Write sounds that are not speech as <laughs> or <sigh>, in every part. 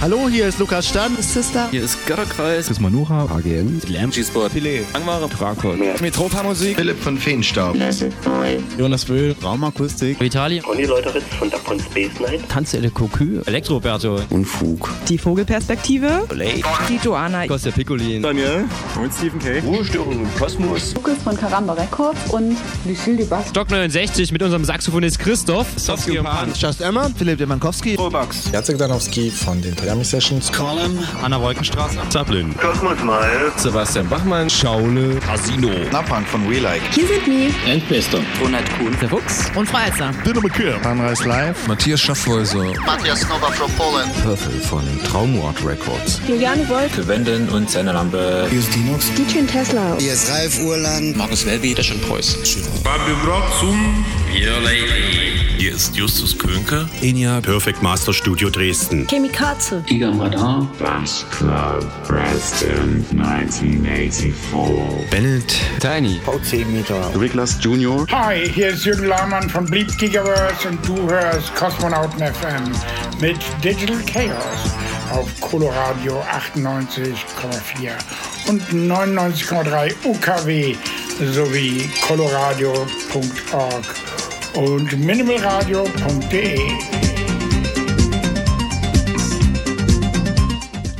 Hallo, hier ist Lukas Stan. Sister. Hier ist Götterkreis. Das ist Manuha. AGN. Lamb. G-Sport. Filet. Angmare. Drakon. Metropa Musik. Philipp von Feenstaub. Jonas Böhl. Raumakustik. Vitali. Conny Leuteritz von Dapon Space Night. Tanzelle Cocu. Elektroberto. Unfug. Die Vogelperspektive. Lay. Die Joanna. Kostja Piccolin. Daniel. Und Stephen K. Ruhestörung im Kosmos. Lukas von Karamba Records und Lucille Dubas. Stock 69 mit unserem Saxophonist Christoph. Sofsky und Pan. Just Emma. Philipp Demankowski. Robax. Jacek Danowski von den Toyami Sessions. Colin. Anna Wolkenstraße. Zaplin. Kosmos Mal. Sebastian Bachmann. Schaule. Casino. Napang von We Like. Hier sind die Endbester. Ronald Kuhn. Der Fuchs. Und Freizer. Dinner McKeer. Sunrise Live. Matthias Schaffhäuser. Matthias Nova from Poland. Purple von Traumort Records. Juliane Wolf, Wenden und seine Lampe. Hier ist Dinox. DJ Tesla. Hier ist Ralf Urland. Markus Welby. Der schon Preuß. Fabio Brotzum. Your Lady. Hier ist Justus Könke. Enya. Perfect Master Studio Dresden. Chemikaze. Giga Radar. Bass Club Preston 1984. Bennett. Tiny. V10 Meter. Niklas Junior. Hi, hier ist Jürgen Lahmann von Bleep Gigaverse und du hörst Kosmonauten FM mit Digital Chaos auf Coloradio 98,4 und 99,3 UKW sowie coloradio.org und minimalradio.de.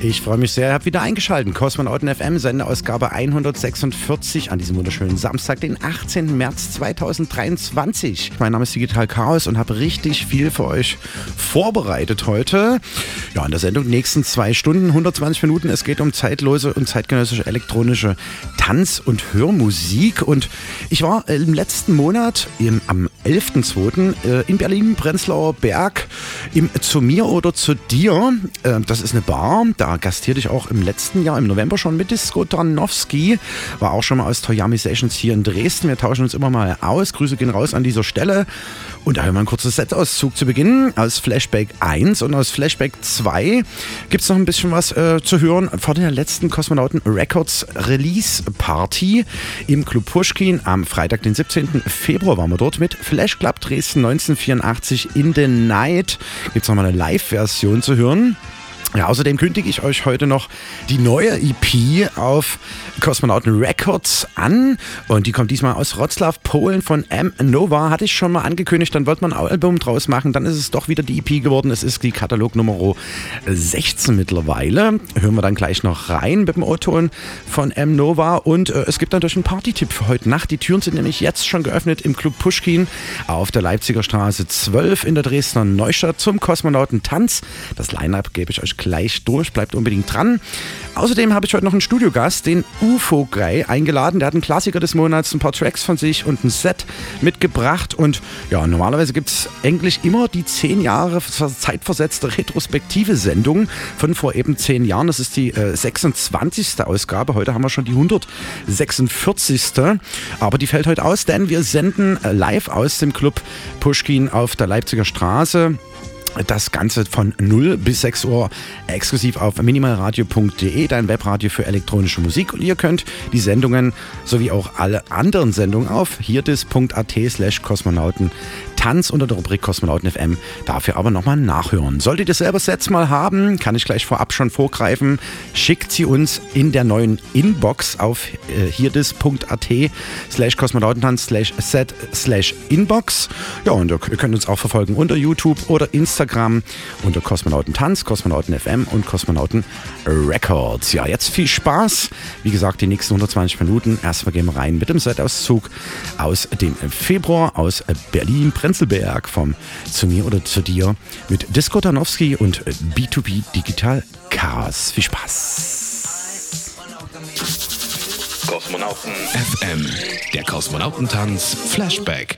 Ich freue mich sehr, ihr habt wieder eingeschaltet. Kosmonauten FM, Sendeausgabe 146 an diesem wunderschönen Samstag, den 18. März 2023. Mein Name ist Digital Chaos und habe richtig viel für euch vorbereitet heute. Ja, in der Sendung nächsten zwei Stunden, 120 Minuten. Es geht um zeitlose und zeitgenössische elektronische Tanz- und Hörmusik. Und ich war im letzten Monat im, am 11.02. äh, in Berlin, Prenzlauer Berg, im Zu mir oder zu dir. Äh, das ist eine Bar. Da gastierte ich auch im letzten Jahr, im November schon mit Disco Danowski. War auch schon mal aus Toyami Sessions hier in Dresden. Wir tauschen uns immer mal aus. Grüße gehen raus an dieser Stelle. Und da hören wir ein kurzes Setauszug zu Beginn aus Flashback 1 und aus Flashback 2 gibt es noch ein bisschen was äh, zu hören vor der letzten Kosmonauten Records Release Party im Club Pushkin. Am Freitag, den 17. Februar waren wir dort mit Flash Club Dresden 1984 in the Night. Gibt es nochmal eine Live-Version zu hören. Ja, außerdem kündige ich euch heute noch die neue EP auf Kosmonauten Records an. Und die kommt diesmal aus Wroclaw, Polen von M. Nova. Hatte ich schon mal angekündigt, dann wollte man ein Album draus machen. Dann ist es doch wieder die EP geworden. Es ist die Katalog Nummer 16 mittlerweile. Hören wir dann gleich noch rein mit dem O-Ton von M. Nova. Und äh, es gibt natürlich einen Party-Tipp für heute Nacht. Die Türen sind nämlich jetzt schon geöffnet im Club Pushkin auf der Leipziger Straße 12 in der Dresdner Neustadt zum Kosmonautentanz. Das Line-Up gebe ich euch gleich durch. Bleibt unbedingt dran. Außerdem habe ich heute noch einen Studiogast, den UFO Guy, eingeladen. Der hat einen Klassiker des Monats, ein paar Tracks von sich und ein Set mitgebracht. Und ja, normalerweise gibt es eigentlich immer die 10 Jahre zeitversetzte retrospektive Sendung von vor eben 10 Jahren. Das ist die äh, 26. Ausgabe. Heute haben wir schon die 146. Aber die fällt heute aus, denn wir senden äh, live aus dem Club Pushkin auf der Leipziger Straße. Das Ganze von 0 bis 6 Uhr exklusiv auf minimalradio.de, dein Webradio für elektronische Musik. Und ihr könnt die Sendungen sowie auch alle anderen Sendungen auf hierdis.at slash Kosmonauten Tanz unter der Rubrik Kosmonauten FM. Dafür aber nochmal nachhören. Solltet ihr selber Sets mal haben, kann ich gleich vorab schon vorgreifen, schickt sie uns in der neuen Inbox auf äh, hierdis.at slash Kosmonautentanz slash set slash Inbox. Ja, und ihr könnt uns auch verfolgen unter YouTube oder Instagram unter Kosmonautentanz, Kosmonauten FM und Kosmonauten Records. Ja, jetzt viel Spaß. Wie gesagt, die nächsten 120 Minuten. Erstmal gehen wir rein mit dem Setauszug aus dem Februar aus Berlin, Prenzlberg vom Zu mir oder zu dir mit Disco Danowski und B2B Digital Chaos. Viel Spaß. Kosmonauten FM. Der Kosmonautentanz Flashback.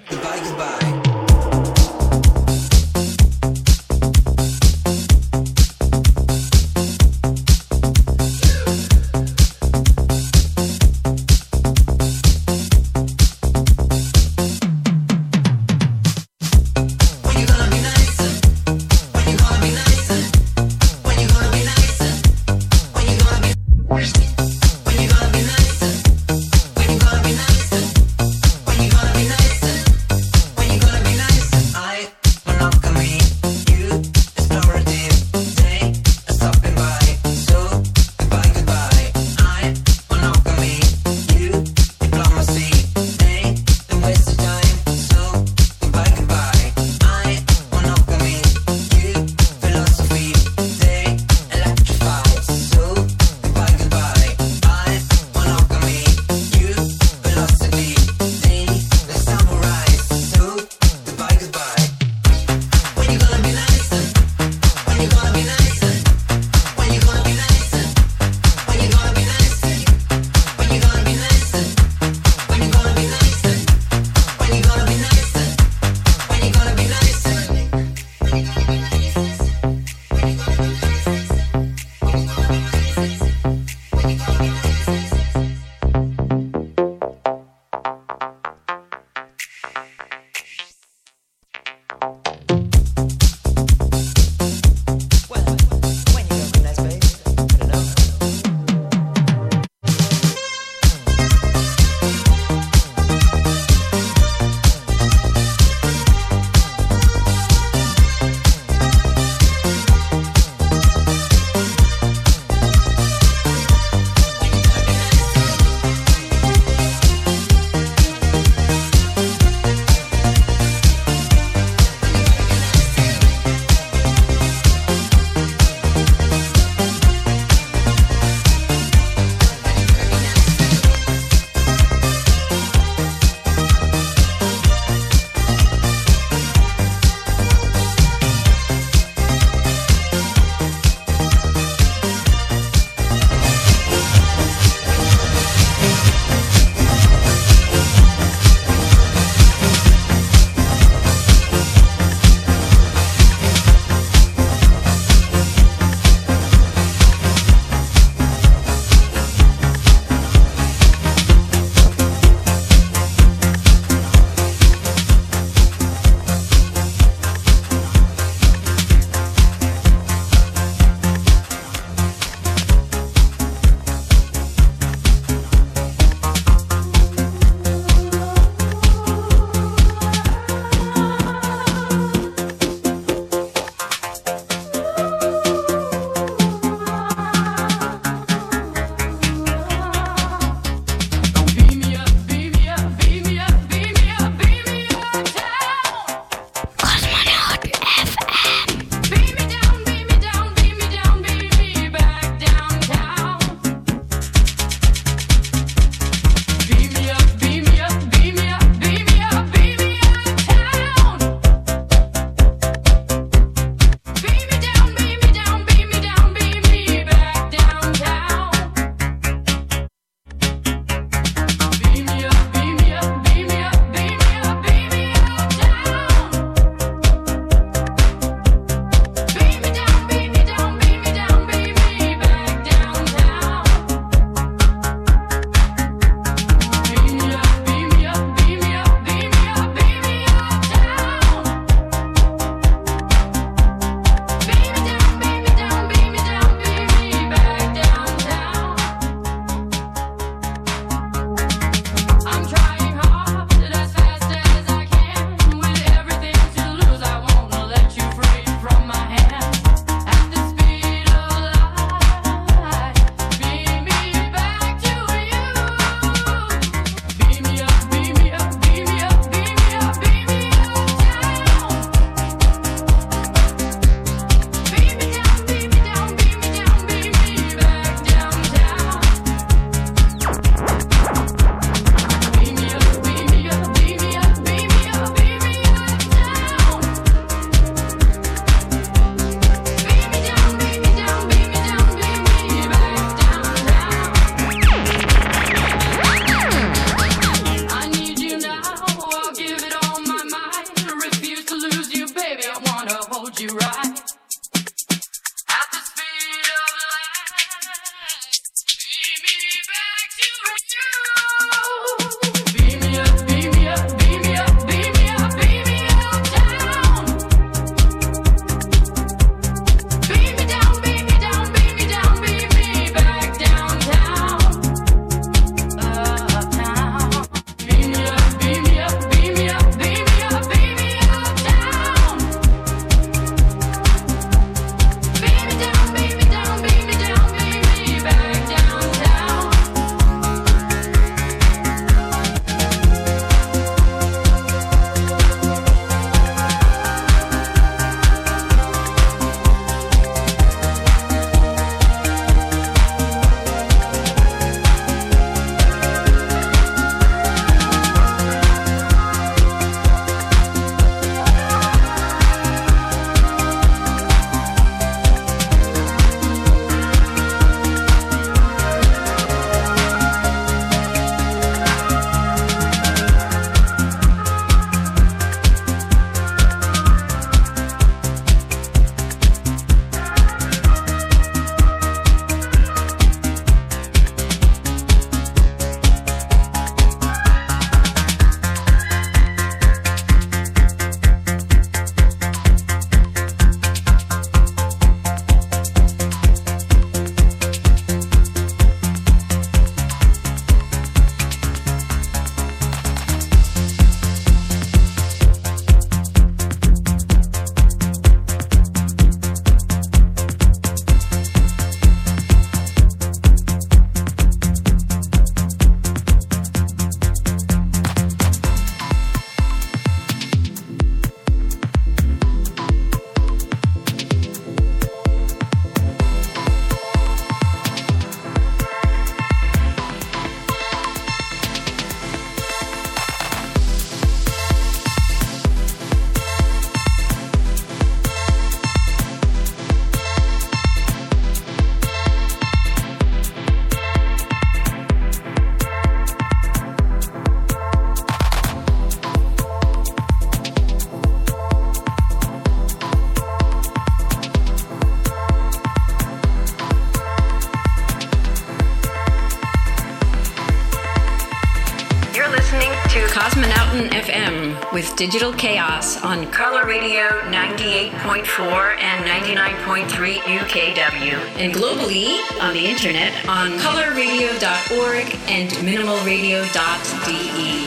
With Digital Chaos on Color Radio 98.4 and 99.3 UKW, and globally on the internet on colorradio.org and minimalradio.de.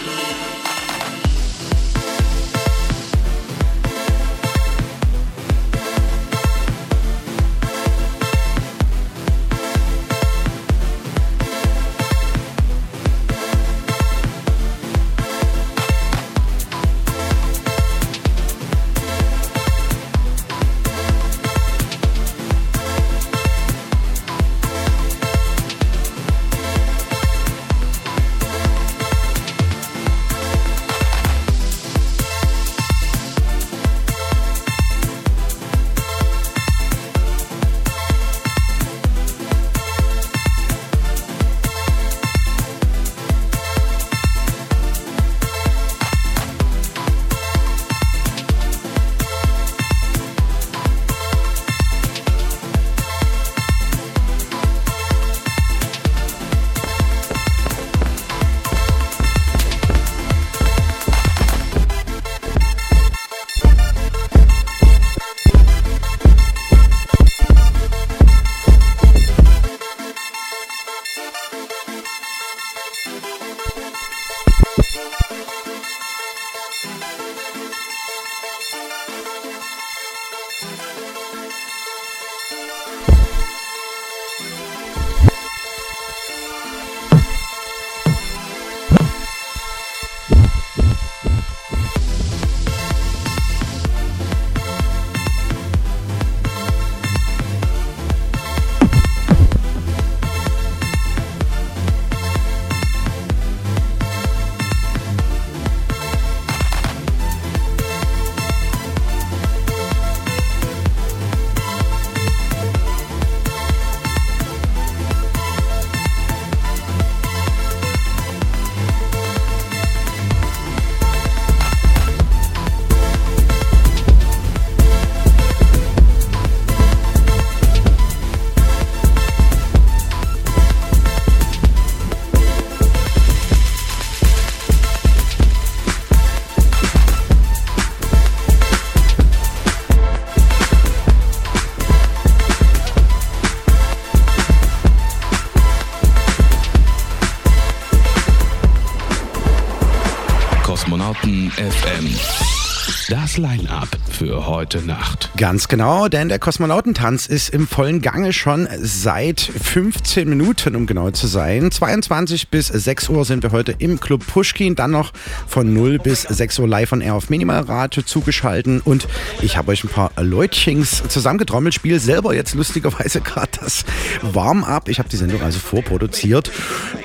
Line-Up für heute Nacht. Ganz genau, denn der Kosmonautentanz ist im vollen Gange schon seit 15 Minuten, um genau zu sein. 22 bis 6 Uhr sind wir heute im Club Pushkin, dann noch von 0 bis 6 Uhr live von Air auf Minimalradio zugeschalten und ich habe euch ein paar Leutchings zusammengetrommelt, spiele selber jetzt lustigerweise <laughs> gerade das Warm-up. Ich habe die Sendung also vorproduziert.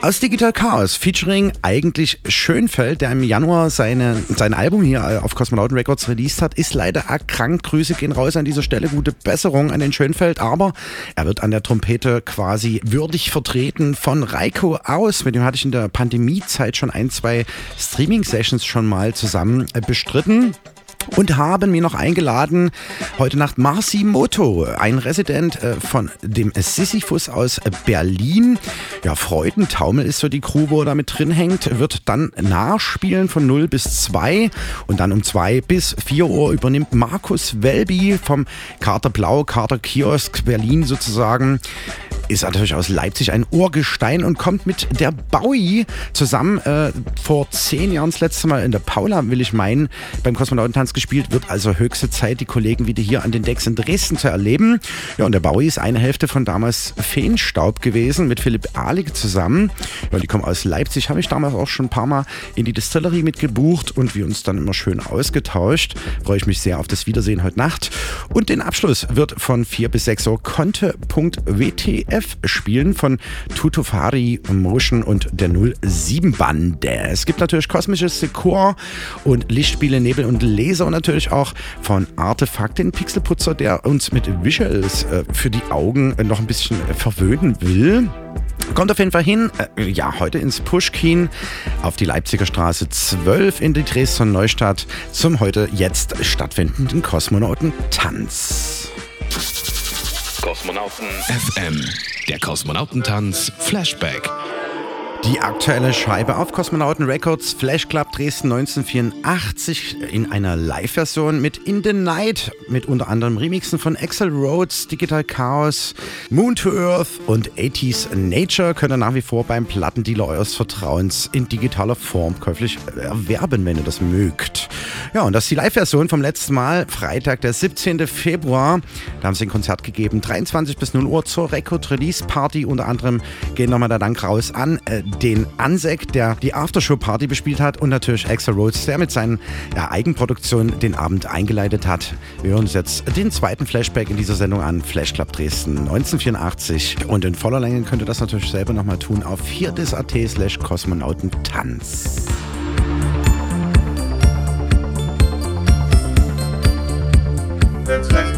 Aus Digital Chaos, featuring eigentlich Schönfeld, der im Januar seine, sein Album hier auf Kosmonauten Records released hat, ist leider erkrankt. Grüße gehen raus an dieser Stelle. Gute Besserung an den Schönfeld. Aber er wird an der Trompete quasi würdig vertreten von Reiko aus. Mit dem hatte ich in der Pandemiezeit schon ein, zwei Streaming-Sessions schon mal zusammen bestritten und haben mir noch eingeladen heute Nacht Marci Moto, ein Resident äh, von dem Sisyphus aus Berlin. Ja, Freudentaumel ist so die Crew, wo er da mit drin hängt, wird dann nachspielen von 0 bis 2 und dann um 2 bis 4 Uhr übernimmt Markus Welby vom Kater Blau, Kater Kiosk Berlin sozusagen ist natürlich aus Leipzig ein Urgestein und kommt mit der Bowie zusammen äh, vor zehn Jahren das letzte Mal in der Paula, will ich meinen, beim Kosmonautentanz gespielt. Wird also höchste Zeit, die Kollegen wieder hier an den Decks in Dresden zu erleben. Ja, und der Bowie ist eine Hälfte von damals Feenstaub gewesen mit Philipp Ahlig zusammen. Ja, die kommen aus Leipzig, habe ich damals auch schon ein paar Mal in die Distillerie mitgebucht und wir uns dann immer schön ausgetauscht. Freue ich mich sehr auf das Wiedersehen heute Nacht. Und den Abschluss wird von 4 bis 6 Uhr Conte.wtf spielen von Tutofari Motion und der 07 Bande. Es gibt natürlich kosmisches Dekor und Lichtspiele, Nebel und Laser und natürlich auch von Artefakt, den Pixelputzer, der uns mit Visuals äh, für die Augen noch ein bisschen verwöhnen will. Kommt auf jeden Fall hin, äh, ja, heute ins Pushkin auf die Leipziger Straße 12 in die Dresdner Neustadt zum heute jetzt stattfindenden Kosmonautentanz. Kosmonauten FM. Der Kosmonautentanz Flashback. Die aktuelle Scheibe auf Kosmonauten Records, Flash Club Dresden 1984 in einer Live-Version mit In the Night, mit unter anderem Remixen von Axel Rhodes, Digital Chaos, Moon to Earth und 80s Nature könnt ihr nach wie vor beim Plattendealer eures Vertrauens in digitaler Form käuflich erwerben, wenn ihr das mögt. Ja, und das ist die Live-Version vom letzten Mal, Freitag, der 17. Februar. Da haben sie ein Konzert gegeben, 23 bis 0 Uhr zur Record-Release-Party. Unter anderem gehen nochmal der Dank raus an äh, den Ansek, der die Aftershow-Party bespielt hat und natürlich Axel Rhodes, der mit seinen ja, Eigenproduktionen den Abend eingeleitet hat. Wir hören uns jetzt den zweiten Flashback in dieser Sendung an, Flash Club Dresden 1984. Und in voller Länge könnt ihr das natürlich selber nochmal tun auf viertes.at slash Kosmonautentanz. Let's make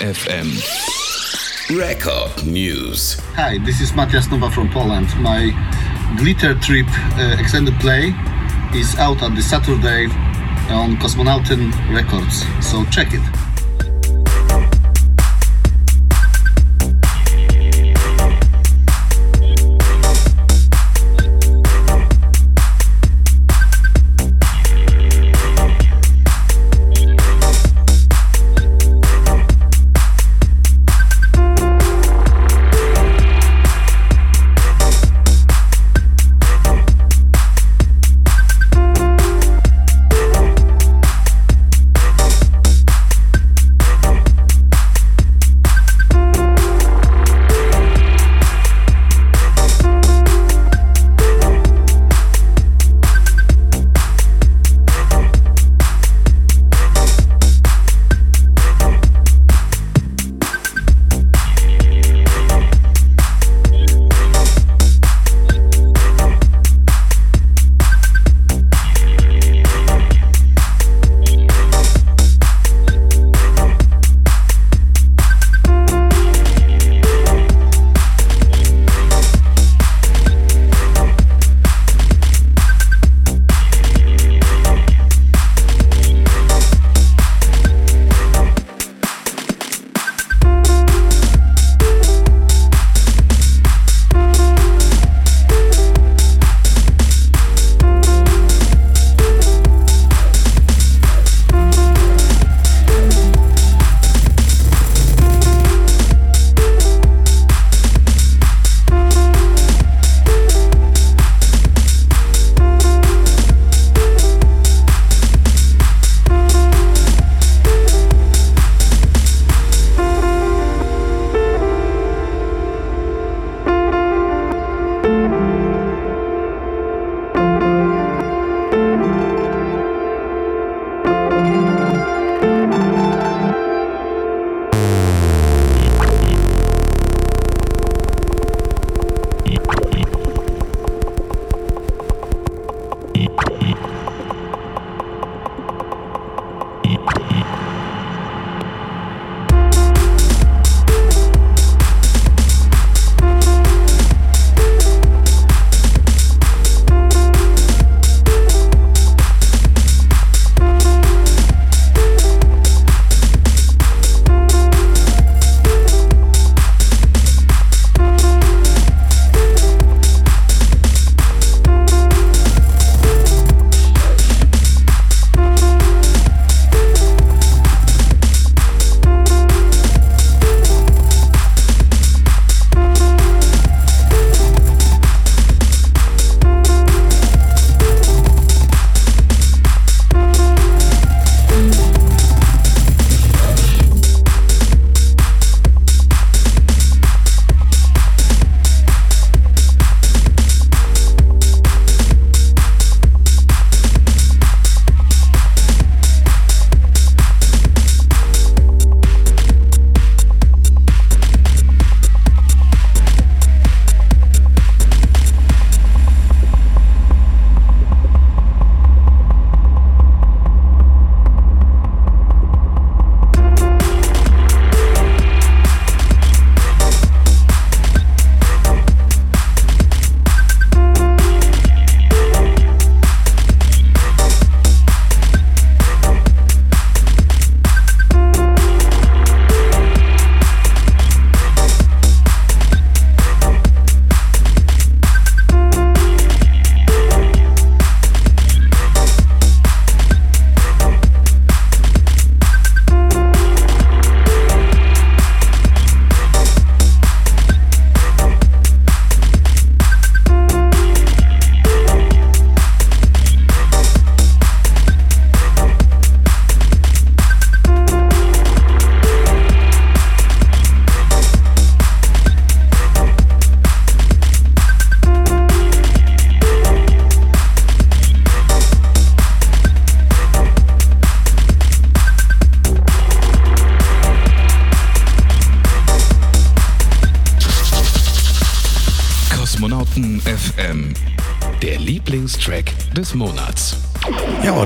FM. Record News. Hi, this is Matias Nova from Poland. My Glitter Trip uh, extended play is out on the Saturday on Cosmonauten Records, so check it.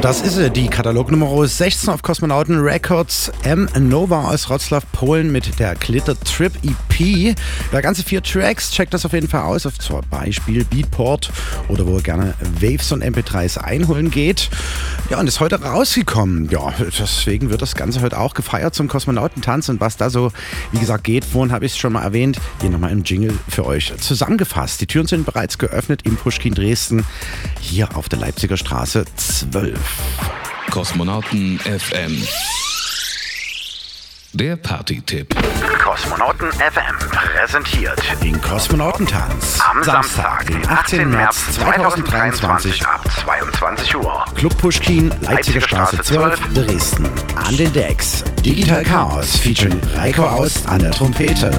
Das ist sie, die Katalognummer 16 auf Kosmonauten Records. M. Nova aus Wroclaw, Polen mit der Glitter Trip EP. Da ganze vier Tracks, checkt das auf jeden Fall aus, auf zum Beispiel Beatport oder wo ihr gerne Waves und MP3s einholen geht. Ja, und ist heute rausgekommen. Ja, deswegen wird das Ganze heute auch gefeiert zum Kosmonautentanz und was da so, wie gesagt, geht. Vorhin habe ich es schon mal erwähnt, hier nochmal im Jingle für euch zusammengefasst. Die Türen sind bereits geöffnet im Pushkin Dresden, hier auf der Leipziger Straße 12. Kosmonauten FM. Der Party-Tipp. Kosmonauten FM präsentiert den Kosmonautentanz am Samstag, den 18. März 2023 ab 22 Uhr. Club Pushkin, Leipziger Straße 12, Dresden. An den Decks Digital Chaos featuring Reiko Aust an der Trompete.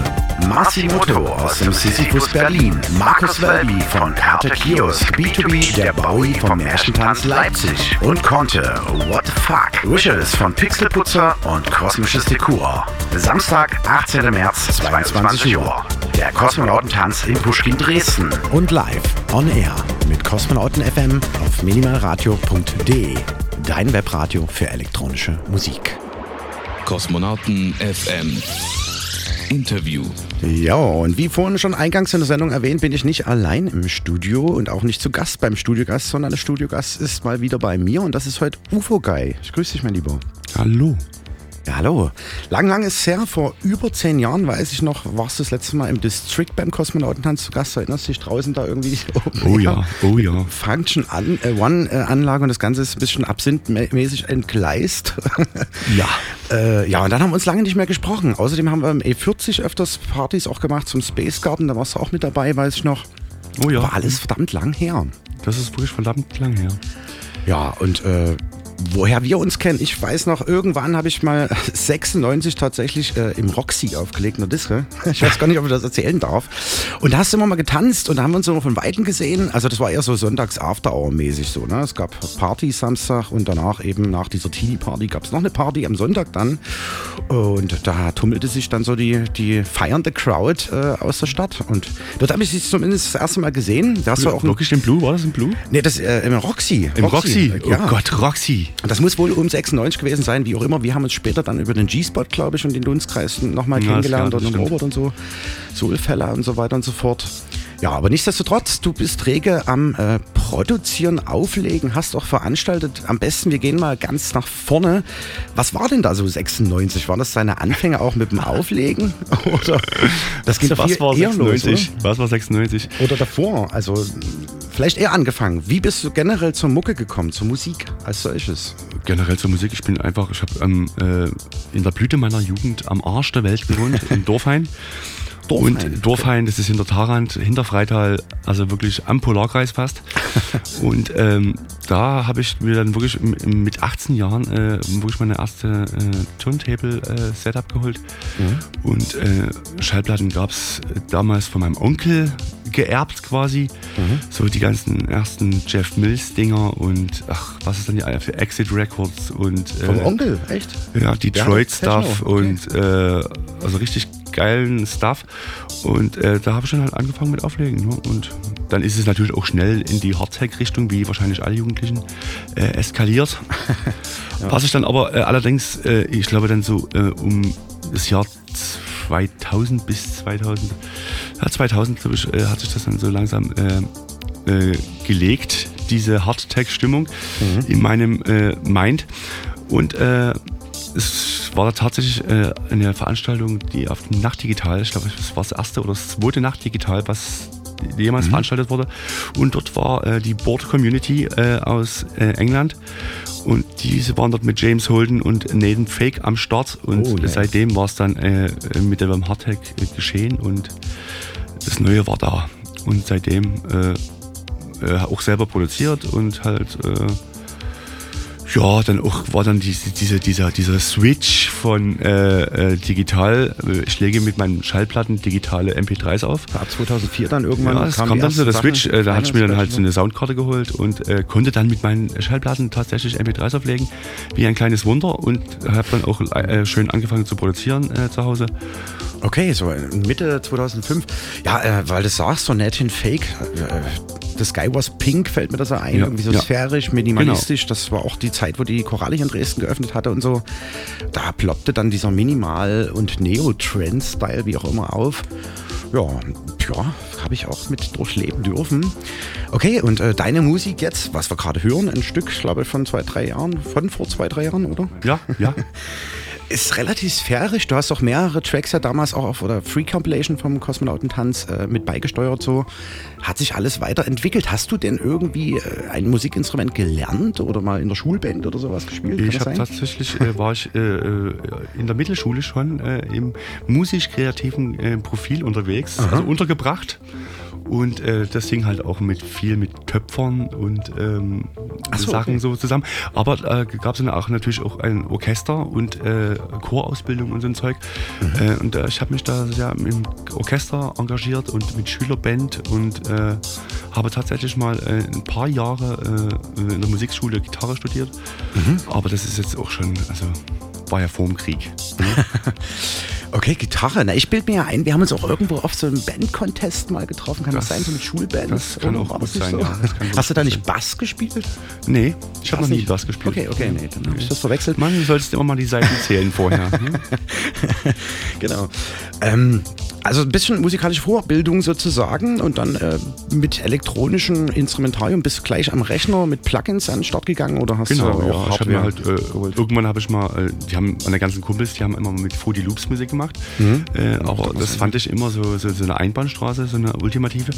Massimoto aus dem Sisyphus Berlin, Markus Welby von Karte Kiosk, B2B der Bowie vom Märchentanz Leipzig und Conte, What the Fuck, Wishes von Pixelputzer und Kosmisches Dekor. Samstag, 18. März, 22 Uhr. Der Kosmonautentanz in Pushkin Dresden und live on air mit Kosmonauten FM auf minimalradio.de. Dein Webradio für elektronische Musik. Kosmonauten FM. Interview. Ja, und wie vorhin schon eingangs in der Sendung erwähnt, bin ich nicht allein im Studio und auch nicht zu Gast beim Studiogast, sondern der Studiogast ist mal wieder bei mir und das ist heute UFO Guy. Ich grüße dich, mein Lieber. Hallo. Ja, hallo. Lang, lang ist her. Vor über zehn Jahren, weiß ich noch, warst du das letzte Mal im District beim Kosmonautentanz zu Gast. Erinnerst du dich draußen da irgendwie? <laughs> Oh ja, oh ja. Function an, äh, One äh, Anlage und das Ganze ist ein bisschen absinthmäßig entgleist. Ja. <laughs> äh, ja, und dann haben wir uns lange nicht mehr gesprochen. Außerdem haben wir im E40 öfters Partys auch gemacht zum Space Garden. Da warst du auch mit dabei, weiß ich noch. Oh ja. War alles verdammt lang her. Das ist wirklich verdammt lang her. Ja, und äh, woher wir uns kennen, ich weiß noch, irgendwann habe ich mal <laughs> 96 tatsächlich äh, im Roxy aufgelegt, in der Disco. Ich weiß gar nicht, ob ich das erzählen darf. Und da hast du immer mal getanzt und da haben wir uns immer von Weitem gesehen. Also das war eher so sonntags After-Hour-mäßig so. Ne? Es gab Party Samstag und danach eben nach dieser Teenie-Party gab es noch eine Party am Sonntag dann. Und da tummelte sich dann so die, die feiernde Crowd äh, aus der Stadt. Und dort habe ich sie zumindest das erste Mal gesehen. Da hast du auch Wirklich im Blue? War das im Blue? Nee, das äh, im Roxy. Im Roxy? Ja. Oh Gott, Roxy. Das muss wohl um 96 gewesen sein, wie auch immer. Wir haben uns später dann über den G-Spot, glaube ich, und den Dunstkreis nochmal Ja, kennengelernt ja, und den Robert und so. Soulfella und so weiter und so fort. Ja, aber nichtsdestotrotz, du bist rege am äh, Produzieren, Auflegen, hast auch veranstaltet. Am besten, wir gehen mal ganz nach vorne. Was war denn da so 96? Waren das deine Anfänge auch mit dem Auflegen? <laughs> Oder das doch Was viel war eher 96? Was war 96? los, oder? oder davor? Also vielleicht eher angefangen. Wie bist du generell zur Mucke gekommen, zur Musik als solches? Generell zur Musik. Ich bin einfach, ich habe ähm, äh, in der Blüte meiner Jugend am Arsch der Welt gewohnt, in Dorfhain. <laughs> Dorfhain. Und Dorfhain, das ist hinter Tarant, hinter Freital, also wirklich am Polarkreis fast. <laughs> und ähm, da habe ich mir dann wirklich mit 18 Jahren äh, wirklich meine erste äh, Turntable-Setup geholt. Und äh, Schallplatten gab es damals von meinem Onkel geerbt quasi. So die ganzen ersten Jeff Mills-Dinger und ach, was ist dann die für Exit Records und äh, Vom Onkel, echt? ja, Detroit Ja, okay. und äh, also richtig geilen Stuff. Und äh, da habe ich dann halt angefangen mit Auflegen. Ne? Und dann ist es natürlich auch schnell in die Hardtech-Richtung, wie wahrscheinlich alle Jugendlichen, äh, eskaliert. <laughs> Was ich dann aber äh, allerdings, äh, ich glaube dann so äh, um das Jahr 2000 bis 2000, ja 2000 glaube ich, äh, hat sich das dann so langsam äh, äh, gelegt, diese Hardtech-Stimmung in meinem äh, Mind. Und äh, es war tatsächlich äh, eine Veranstaltung, die auf dem Nachtdigital, ich glaube, das war das erste oder das zweite Nachtdigital, was jemals veranstaltet wurde. Und dort war äh, die Board Community äh, aus äh, England. Und diese waren dort mit James Holden und Nathan Fake am Start. Und Oh, nice. seitdem war es dann äh, mit dem Hardtech äh, geschehen und das Neue war da. Und seitdem äh, äh, auch selber produziert und halt äh, ja, dann auch war dann diese, diese, dieser, dieser Switch von äh, äh, digital. äh, Ich lege mit meinen Schallplatten digitale MP3s auf. Ab 2004 dann irgendwann Ja, kam kam dann so der. Switch. Äh, da hatte ich mir dann halt so eine Soundkarte geholt und äh, konnte dann mit meinen Schallplatten tatsächlich MP3s auflegen. Wie ein kleines Wunder und habe dann auch äh, schön angefangen zu produzieren äh, zu Hause. Okay, so Mitte 2005. Ja, äh, weil du sagst, so Nathan Fake, äh, The Sky Was Pink fällt mir das so ein. Ja, Irgendwie so ja. sphärisch, minimalistisch. Das war auch die Zeit, wo die Choralich in Dresden geöffnet hatte und so. Da ploppte dann dieser Minimal- und Neo-Trend-Style, wie auch immer, auf. Ja, ja, habe ich auch mit durchleben dürfen. Okay, und äh, deine Musik jetzt, was wir gerade hören, ein Stück, ich glaube von zwei, drei Jahren, von vor zwei, drei Jahren, oder? Ja, ja. <laughs> Ist relativ sphärisch. Du hast auch mehrere Tracks ja damals auch auf oder Free Compilation vom Kosmonautentanz äh, mit beigesteuert. So hat sich alles weiterentwickelt. Hast du denn irgendwie äh, ein Musikinstrument gelernt oder mal in der Schulband oder sowas gespielt? Kann Ich habe tatsächlich, äh, war ich äh, äh, in der Mittelschule schon äh, im musisch-kreativen Profil unterwegs, Aha. also untergebracht. Und äh, das hing halt auch mit viel mit Töpfern und ähm, so, Sachen okay. so zusammen. Aber äh, gab es dann auch natürlich auch ein Orchester und äh, Chorausbildung und so ein Zeug. Mhm. Äh, und äh, ich habe mich da ja im Orchester engagiert und mit Schülerband und äh, habe tatsächlich mal ein paar Jahre in der Musikschule Gitarre studiert. Mhm. Aber das ist jetzt auch schon, also war ja vor dem Krieg. <laughs> Okay, Gitarre. Na, ich bilde mir ja ein, wir haben uns auch irgendwo auf so einem Band-Contest mal getroffen. Kann das, Das- sein, so mit Schulbands? das kann Oder auch gut sein, ja. Kann gut Hast du da nicht Bass gespielt? Nee, ich habe noch nie nicht? Bass gespielt. Okay, okay, nee, dann habe ich das verwechselt. Man solltest immer mal die Seiten zählen vorher. <laughs> ne? genau. Ähm, also ein bisschen musikalische Vorbildung sozusagen und dann äh, mit elektronischem Instrumentarium bist du gleich am Rechner mit Plugins an den Start gegangen oder hast Genau, du ja. auch Ich habe mir halt, äh, irgendwann habe ich mal, äh, die haben meine ganzen Kumpels, die haben immer mit Fruity Loops Musik gemacht. Mhm. Äh, aber das fand ich immer so, so, so eine Einbahnstraße, so eine ultimative.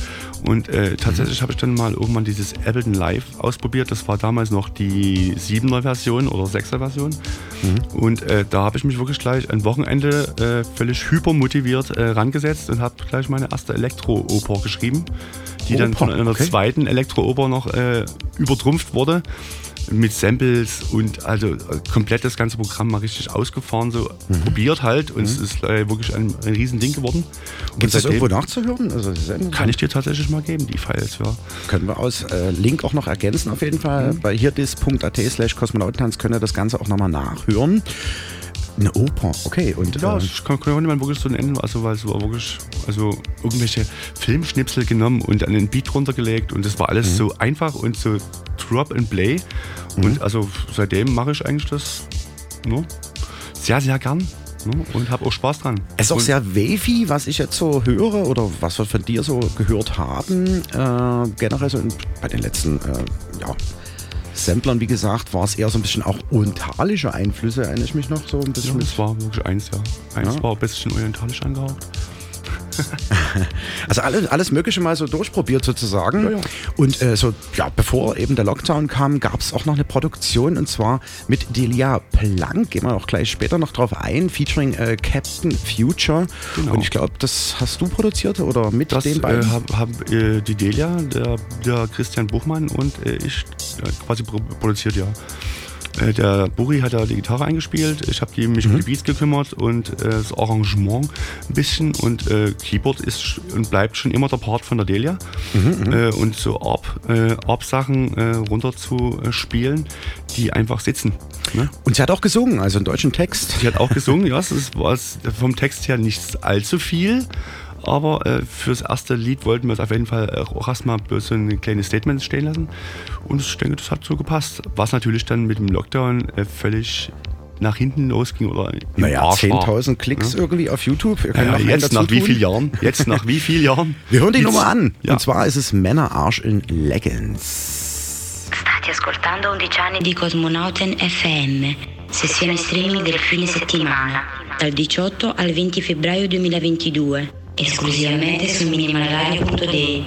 Und äh, tatsächlich habe ich dann mal irgendwann dieses Ableton Live ausprobiert. Das war damals noch die 7er Version oder 6er Version. Mhm. Und äh, da habe ich mich wirklich gleich ein Wochenende äh, völlig hypermotiviert äh, rangesetzt und habe gleich meine erste Elektro-Oper geschrieben, die dann Oper, von einer okay. zweiten Elektro-Oper noch äh, übertrumpft wurde. Mit Samples und also komplett das ganze Programm mal richtig ausgefahren, so Mhm. probiert halt. Und es ist äh, wirklich ein, ein Riesending geworden. Und Gibt es irgendwo nachzuhören? Also, Kann ich dir tatsächlich mal geben, die Files, ja. Können wir aus äh, Link auch noch ergänzen auf jeden Fall. Mhm. Bei hierdis.at slash Kosmonautentanz könnt ihr das Ganze auch nochmal nachhören. Eine Oper, okay. Und Ja, äh, ich kann, kann man wirklich so nennen, also weil es war wirklich, also irgendwelche Filmschnipsel genommen und an den Beat runtergelegt und das war alles Mhm. so einfach und so Drop and Play. Und also seitdem mache ich eigentlich das ne, sehr, sehr gern ne, und habe auch Spaß dran. Es ist auch sehr wavy, was ich jetzt so höre oder was wir von dir so gehört haben. Äh, generell so in, bei den letzten äh, ja, Samplern, wie gesagt, war es eher so ein bisschen auch orientalische Einflüsse, erinnere ich mich noch so ein ja, bisschen. das war wirklich eins, ja. Eins Ja. war ein bisschen orientalisch angehaucht. <laughs> Also alles, alles Mögliche mal so durchprobiert sozusagen. Und äh, so, ja, bevor eben der Lockdown kam, gab es auch noch eine Produktion und zwar mit Delia Plank, gehen wir auch gleich später noch drauf ein, featuring äh, Captain Future. Genau. Und ich glaube, das hast du produziert oder mit Das den äh, beiden? haben hab, äh, die Delia, der, der Christian Buchmann und äh, ich äh, quasi pro produziert, ja. Äh, der Buri hat da die Gitarre eingespielt, ich habe mich Mhm. um die Beats gekümmert und äh, das Arrangement ein bisschen und äh, Keyboard ist und bleibt schon immer der Part von der Delia. Mhm, Äh, und so Arp, äh, äh, runter zu äh, spielen, die einfach sitzen. Ne? Und sie hat auch gesungen, also einen deutschen Text. Sie hat auch <laughs> gesungen, ja, es war vom Text her nicht allzu viel. Aber äh, fürs erste Lied wollten wir es auf jeden Fall auch erstmal so ein kleines Statement stehen lassen. Und ich denke, das hat so gepasst. Was natürlich dann mit dem Lockdown äh, völlig nach hinten losging oder Naja, Arsch war. 10.000 Klicks Ja. irgendwie auf YouTube. Wir können Ja, noch einen jetzt nach wie vielen Jahren? Jetzt nach wie vielen Jahren? <laughs> Wir hören die Jetzt- Nummer an. Ja. Und zwar ist es Männerarsch in Leggings. State ascoltando 11 anni di Cosmonauten FM, sessione streaming del fine settimana, dal 18 al 20 febbraio 2022, esclusivamente su minimalradio.de.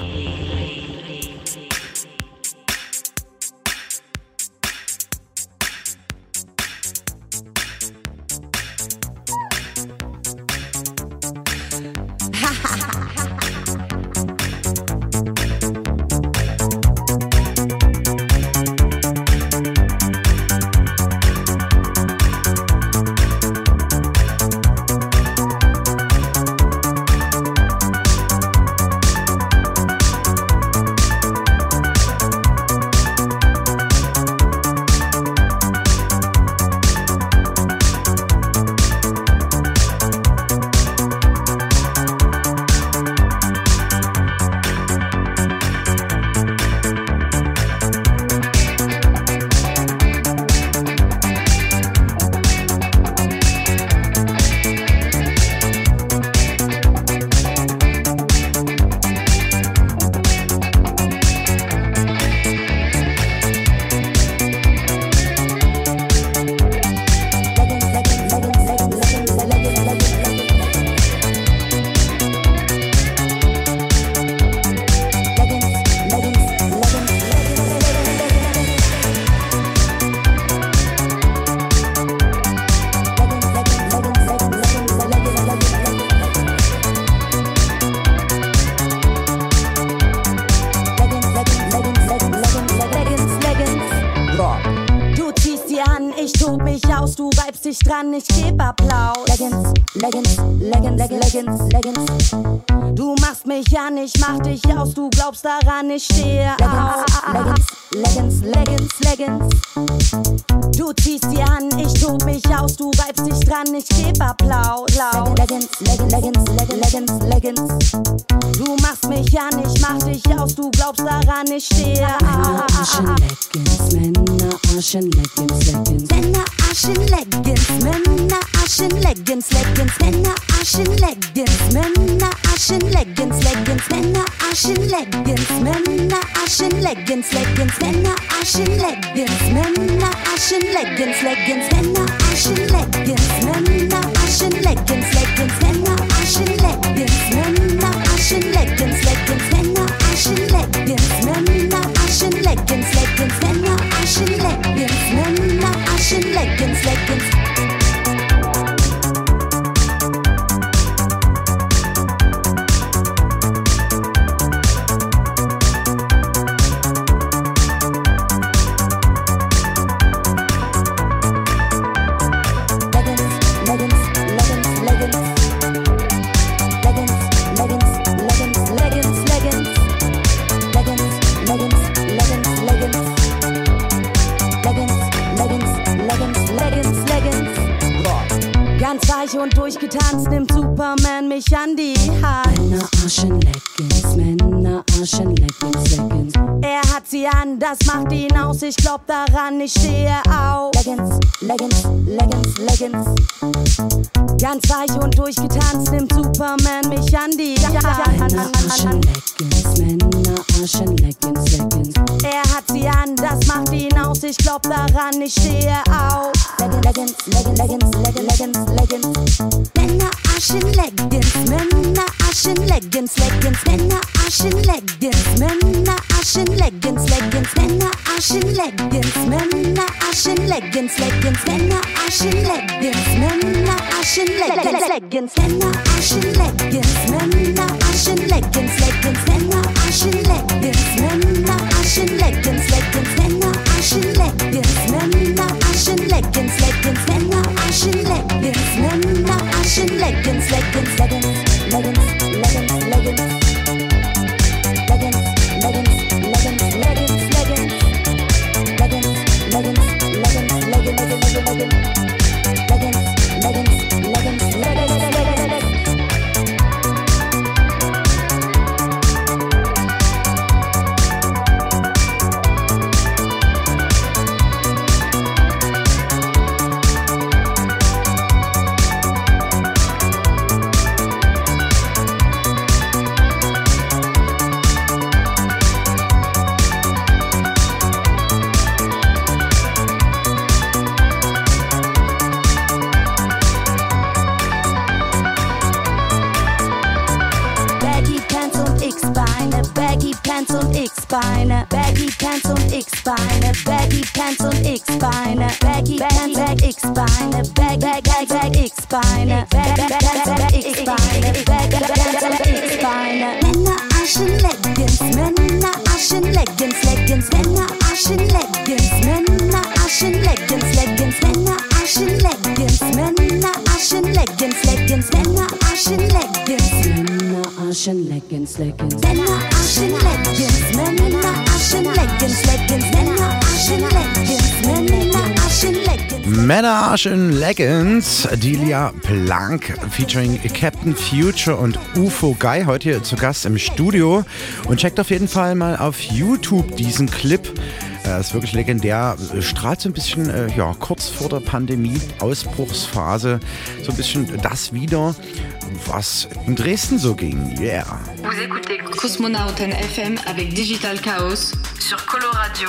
ich glaub daran, ich stehe auf. Leggings, Leggings, Leggings, Leggings. Ganz weich und durchgetanzt nimmt Superman mich an die Hand. Leggings, Männer, Arschen, Leggings, Leggings. Er hat sie an, das macht ihn aus, ich glaub daran, ich stehe auf. Leggings, Leggings, Leggings, Leggings, Leggings, Leggings. Männer, Arschen, Leggings, Männer, Arschen, Leggings, Leggings. Männer, Arschen, Leggings, Männer, Arschen, Leggings, Leggings. Männer, Arschen, Leggings, Männer, Arschen, Leggings, Leggings. Männer, Arschen, Leggings, Männer, Arschen, Leggings, Leggings. Männer, Arschen, Leggings, Männer, Arschen, Leggings, Leggings. Männer, Arschen, Leggings, Männer, Arschen, Leggings, Leggings. Männer, Arschen, Leggings, Männer, Arschen, Leggings, Leggings. Männer, Arschen, Leggings, Männer, Leggings, Leggings, Leggings, Leggings, Leggings. Männerarsch in Leggings, Delia Plank featuring Captain Future und UFO Guy heute hier zu Gast im Studio. Und checkt auf jeden Fall mal auf YouTube diesen Clip. Er ist wirklich legendär. Strahlt so ein bisschen, äh, ja, kurz vor der Pandemie, Ausbruchsphase, so ein bisschen das wieder, was in Dresden so ging. Yeah. Vous écoutez Cosmonauten FM avec Digital Chaos sur Coloradio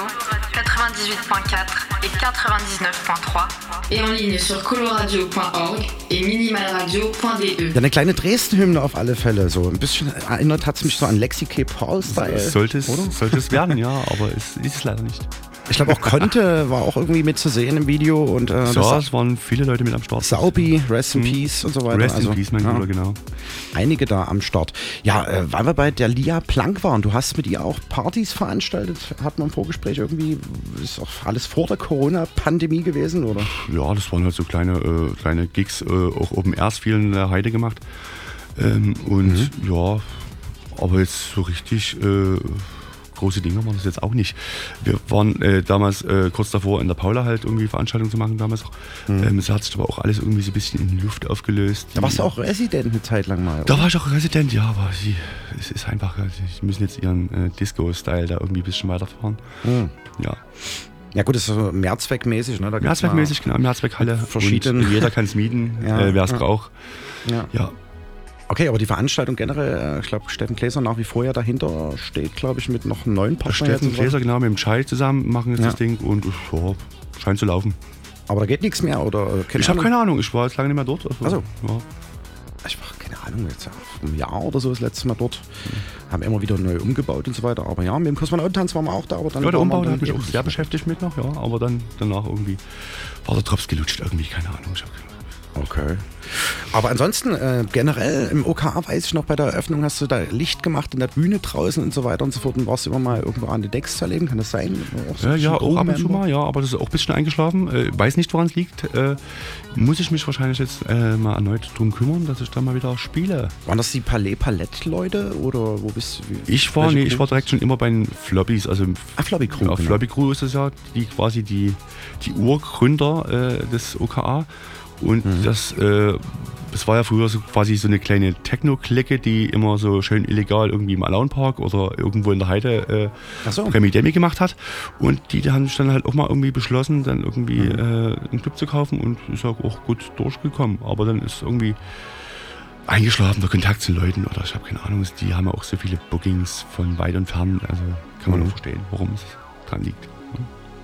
98.4 et 99.3 et en ligne sur coloradio.org et minimalradio.de. Ja, eine kleine Dresden-Hymne auf alle Fälle. So ein bisschen erinnert hat es mich so an Lexi K. Paul-Style. Sollte es, oder? sollte es werden, <laughs> ja, aber es ist es leider nicht. Ich glaube auch Conte <laughs> war auch irgendwie mit zu sehen im Video. Und, äh, so, das waren viele Leute mit am Start. Saubi, Rest in Mhm. Peace und so weiter. Rest Also, in Peace, mein ja. Bruder, genau. Einige da am Start. Ja, äh, weil wir bei der Lia Plank waren, du hast mit ihr auch Partys veranstaltet, hat man im Vorgespräch irgendwie, ist auch alles vor der Corona-Pandemie gewesen, oder? Ja, das waren halt so kleine, äh, kleine Gigs, äh, auch Open Airs viel in der Heide gemacht. Ähm, und Mhm. ja, aber jetzt so richtig äh, große Dinge waren das jetzt auch nicht. Wir waren äh, damals äh, kurz davor in der Paula halt irgendwie Veranstaltungen zu machen damals. auch. Mhm. Ähm, es hat sich aber auch alles irgendwie so ein bisschen in die Luft aufgelöst. Da warst du auch Resident eine Zeit lang mal. Da oder? war ich auch Resident, ja, aber sie, es ist einfach, äh, sie müssen jetzt ihren äh, Disco-Style da irgendwie ein bisschen weiterfahren. Mhm. Ja. Ja gut, das ist so mehrzweckmäßig, ne? Da Mehrzweckmäßig, genau, Mehrzweckhalle. verschieden- Und jeder kann es mieten, <laughs> Ja, äh, wer es ja. braucht. Ja. Ja. Okay, aber die Veranstaltung generell, äh, ich glaube, Steffen Gläser nach wie vor ja dahinter steht, glaube ich, mit noch einem neuen Partner. Steffen. Gläser, genau, mit dem Chai zusammen machen jetzt Ja. das Ding und ja, scheint zu laufen. Aber da geht nichts mehr, oder? äh, Ich habe keine Ahnung, ich war jetzt lange nicht mehr dort. Also, Also. ja. ich war keine Ahnung, jetzt einem Jahr oder so das letzte Mal dort. Haben immer wieder neu umgebaut und so weiter. Aber ja, mit dem Kosmonautentanz waren wir auch da. Aber dann ja, der Umbau, hat mich auch sehr beschäftigt mit noch, ja, aber dann danach irgendwie war der Drops gelutscht irgendwie, keine Ahnung. Ich hab keine Ahnung. Okay. Aber ansonsten, äh, generell im OK weiß ich noch, bei der Eröffnung hast du da Licht gemacht in der Bühne draußen und so weiter und so fort und warst immer mal irgendwo an den Decks zu erleben. Kann das sein? Auch so Ja, ja, auch ab und zu mal, ja, aber das ist auch ein bisschen eingeschlafen. Äh, weiß nicht, woran es liegt. Äh, muss ich mich wahrscheinlich jetzt äh, mal erneut drum kümmern, dass ich da mal wieder spiele. Waren das die Palais Palette Leute oder wo bist du? wie- Ich war, nee, ich war direkt schon immer bei den Floppies. Also Ah, Floppy Crew. ja, genau. Floppy Crew ist es ja, die quasi die, die Urgründer äh, des OKA. Und Mhm. das, äh, das war ja früher so quasi so eine kleine Techno-Clique, die immer so schön illegal irgendwie im Alone Park oder irgendwo in der Heide äh, so. Remi Demi gemacht hat. Und die haben sich dann halt auch mal irgendwie beschlossen, dann irgendwie Mhm. äh, einen Club zu kaufen und ist auch auch gut durchgekommen. Aber dann ist irgendwie eingeschlafen der Kontakt zu Leuten oder ich habe keine Ahnung, die haben ja auch so viele Bookings von weit und fern. Also kann man Mhm. auch verstehen, warum es dran liegt.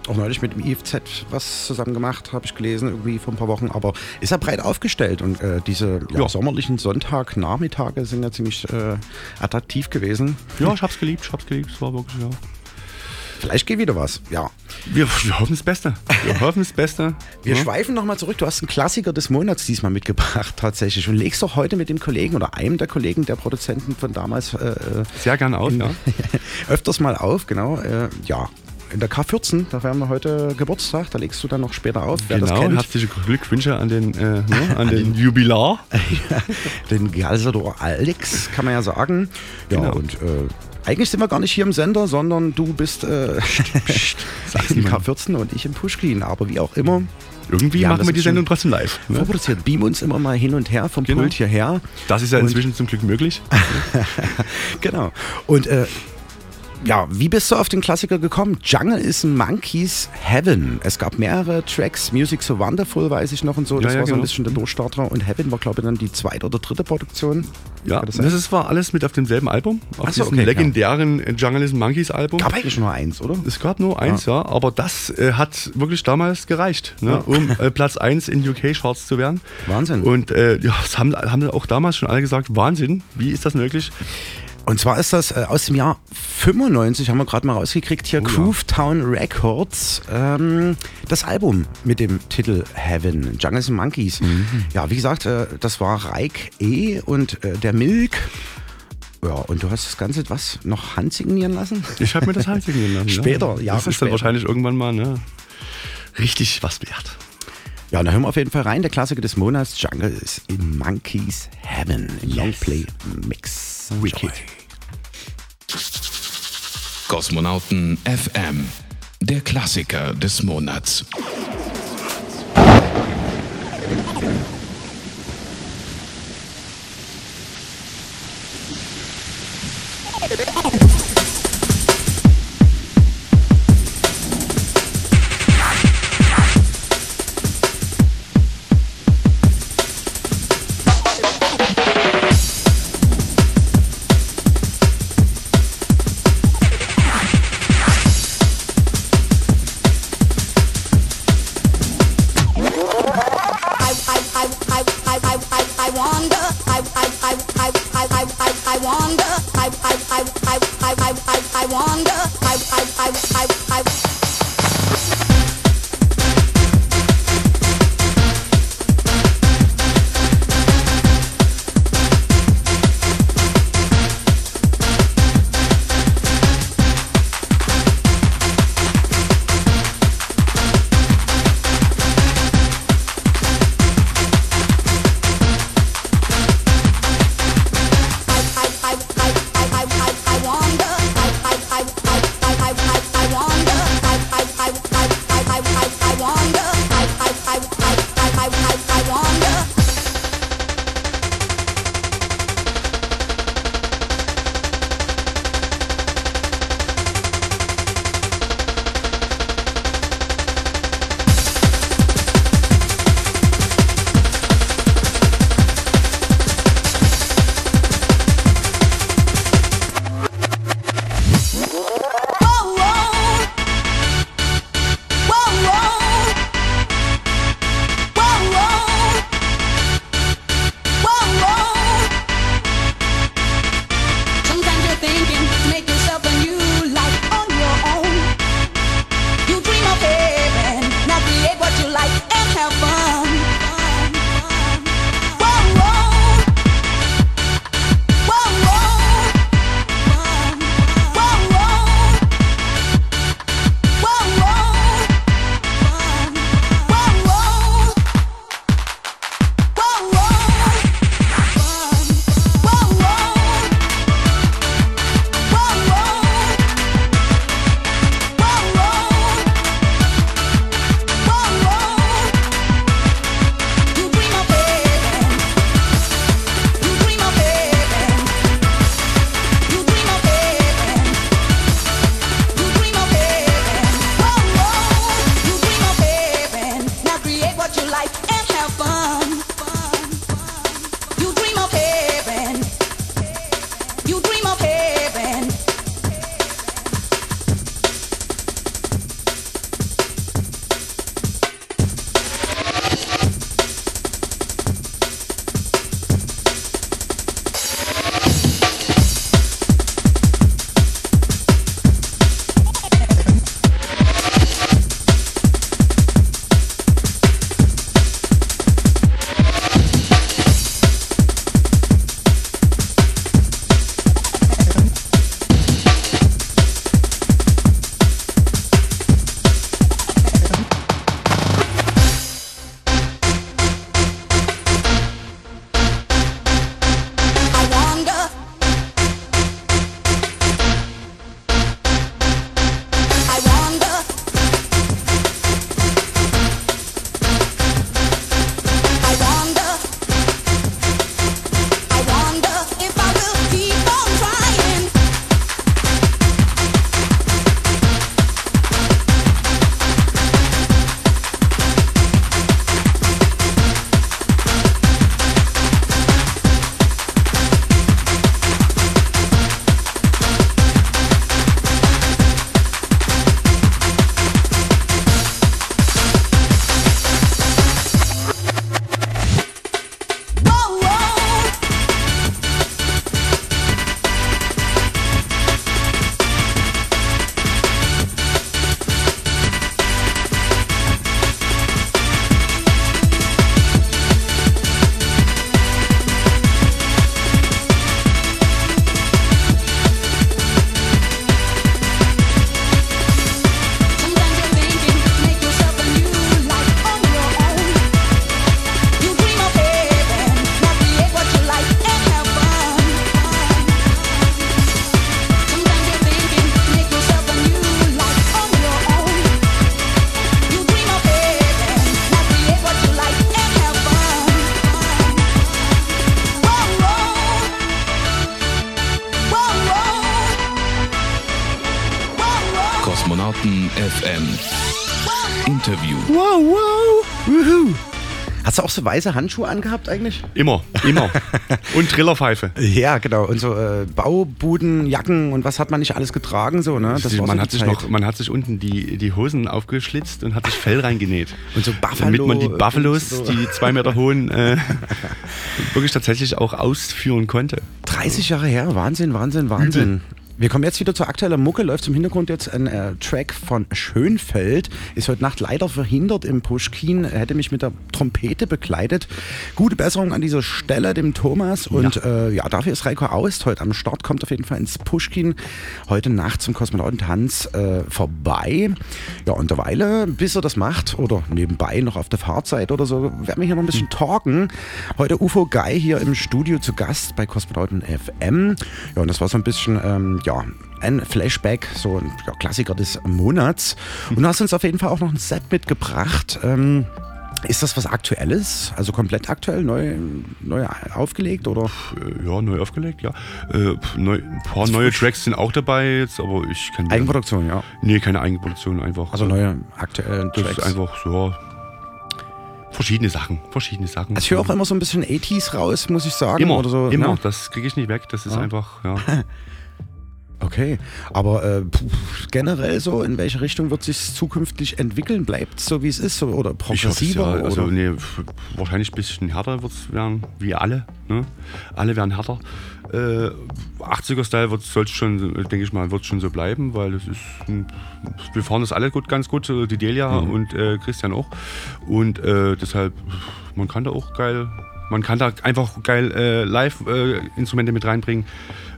Auch neulich mit dem IFZ was zusammen gemacht, habe ich gelesen, irgendwie vor ein paar Wochen. Aber ist er breit aufgestellt und äh, diese ja, Ja. sommerlichen Sonntagnachmittage sind ja ziemlich äh, attraktiv gewesen. Ja, ich hab's geliebt, ich hab's geliebt, es war wirklich, ja. Vielleicht geht wieder was, ja. Wir, wir hoffen das Beste. Wir <laughs> hoffen das Beste. Wir ja. schweifen nochmal zurück. Du hast einen Klassiker des Monats diesmal mitgebracht, <laughs> tatsächlich. Und legst doch heute mit dem Kollegen oder einem der Kollegen der Produzenten von damals äh, Sehr gerne auf, in, ja. <laughs> öfters mal auf, genau. Äh, ja, in der K14, da haben wir heute Geburtstag, da legst du dann noch später auf. Wer das Genau, kennt, herzliche Glückwünsche an den, äh, ne, <laughs> an den Jubilar. <laughs> den Galsador Alex, kann man ja sagen. Ja, Genau. und äh, eigentlich sind wir gar nicht hier im Sender, sondern du bist äh, <laughs> im K14 und ich im Pushkin. Aber wie auch immer. Irgendwie Ja, machen wir die Sendung trotzdem live. Ne? Vorproduziert. Beam uns immer mal hin und her vom Genau. Pult hierher. Das ist ja Und- inzwischen zum Glück möglich. genau. Und äh, ja, wie bist du auf den Klassiker gekommen? Jungle is Monkeys Heaven. Es gab mehrere Tracks, Music So Wonderful weiß ich noch und so. Ja, Das ja, war so ein genau. bisschen der Durchstarter. Und Heaven war, glaube ich, dann die zweite oder dritte Produktion. Ja, das, das ist, war alles mit auf demselben Album. Auf so, diesem okay, legendären ja. Journalism Monkeys Album. Gab eigentlich nur eins, oder? Es gab nur eins, ja, aber das äh, hat wirklich damals gereicht, ne, Ja. um äh, Platz 1 in UK-Charts zu werden. Wahnsinn. Und äh, ja, das haben, haben auch damals schon alle gesagt, Wahnsinn, wie ist das möglich? Und zwar ist das äh, aus dem Jahr 95, haben wir gerade mal rausgekriegt, hier Oh ja. Groove Town Records, ähm, das Album mit dem Titel Heaven, Jungles and Monkeys. Mhm. Ja, wie gesagt, äh, das war Reik E. und äh, der Milk. Ja, und du hast das Ganze, was, noch handsignieren lassen? Ich habe mir das handsignieren lassen. <laughs> Später, ja. Jahre Das ist dann später. wahrscheinlich irgendwann mal ne, richtig was wert. Ja, da hören wir auf jeden Fall rein. Der Klassiker des Monats, Jungle is in Monkeys Heaven, im Longplay Mix. Wicked. Kosmonauten FM, der Klassiker des Monats. Weiße Handschuhe angehabt eigentlich? Immer, immer. <laughs> und Trillerpfeife. Ja, genau. Und so äh, Baubudenjacken und was hat man nicht alles getragen so, ne? Das man, so hat sich noch, man hat sich unten die, die Hosen aufgeschlitzt und hat sich Fell reingenäht. Und so Buffalo. Damit man die Buffalos, so. die zwei Meter hohen, äh, <laughs> wirklich tatsächlich auch ausführen konnte. 30 Jahre her, Wahnsinn, Wahnsinn, Wahnsinn. Wir kommen jetzt wieder zur aktuellen Mucke. Läuft im Hintergrund jetzt ein äh, Track von Schönfeld. Ist heute Nacht leider verhindert im Pushkin. Er hätte mich mit der Trompete begleitet. Gute Besserung an dieser Stelle dem Thomas. Und ja, äh, ja dafür ist Reiko Aust heute am Start. Kommt auf jeden Fall ins Pushkin heute Nacht zum Kosmonautentanz äh, vorbei. Ja, und derweile, bis er das macht oder nebenbei noch auf der Fahrzeit oder so, werden wir hier noch ein bisschen talken. Heute UFO Guy hier im Studio zu Gast bei Kosmonauten FM. Ja, und das war so ein bisschen ähm, ja, ein Flashback, so ein ja, Klassiker des Monats. Und du hast uns auf jeden Fall auch noch ein Set mitgebracht. Ähm, ist das was Aktuelles? Also komplett aktuell, neu, neu aufgelegt oder? Ja, neu aufgelegt, ja. Äh, neu, ein paar das neue Tracks sind auch dabei jetzt, aber ich kann. Eigenproduktion, ja. Nee, keine Eigenproduktion, einfach. Also neue aktuelle Tracks. Das ist einfach so. Verschiedene Sachen, verschiedene Sachen. Also ich höre auch immer so ein bisschen 80s raus, muss ich sagen. Immer, oder so. immer. Ja. Das kriege ich nicht weg. Das ist ja. einfach, ja. <laughs> Okay, aber äh, generell so, in welche Richtung wird sich zukünftig entwickeln? Bleibt es so, wie es ist so, oder progressiver? Ja, also nee, wahrscheinlich ein bisschen härter wird es werden, wie alle. Ne? Alle werden härter. Äh, 80er-Style soll schon, denke ich mal, wird schon so bleiben, weil es ist, wir fahren das alle gut, ganz gut, die Delia mhm. und äh, Christian auch. Und äh, deshalb, man kann da auch geil man kann da einfach geil äh, Live-Instrumente äh, mit reinbringen.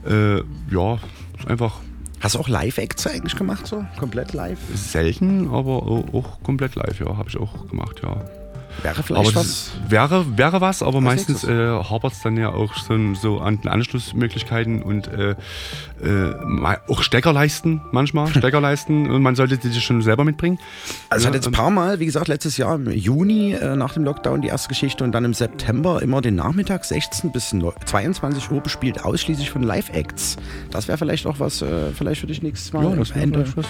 Äh, ja, einfach. Hast du auch Live-Acts eigentlich gemacht, so? Komplett live? Selten, aber auch komplett live, ja, habe ich auch gemacht, ja. Wäre vielleicht aber was? Wäre, wäre was, aber was meistens äh, hapert es dann ja auch so, so an den Anschlussmöglichkeiten und äh, äh, auch Steckerleisten manchmal, <laughs> Steckerleisten und man sollte die schon selber mitbringen. Also es hat jetzt ein paar Mal, wie gesagt, letztes Jahr im Juni äh, nach dem Lockdown die erste Geschichte und dann im September immer den Nachmittag 16 bis 22 Uhr bespielt, ausschließlich von Live-Acts. Das wäre vielleicht auch was, äh, vielleicht für dich nächstes Mal. Ja, das Ende was,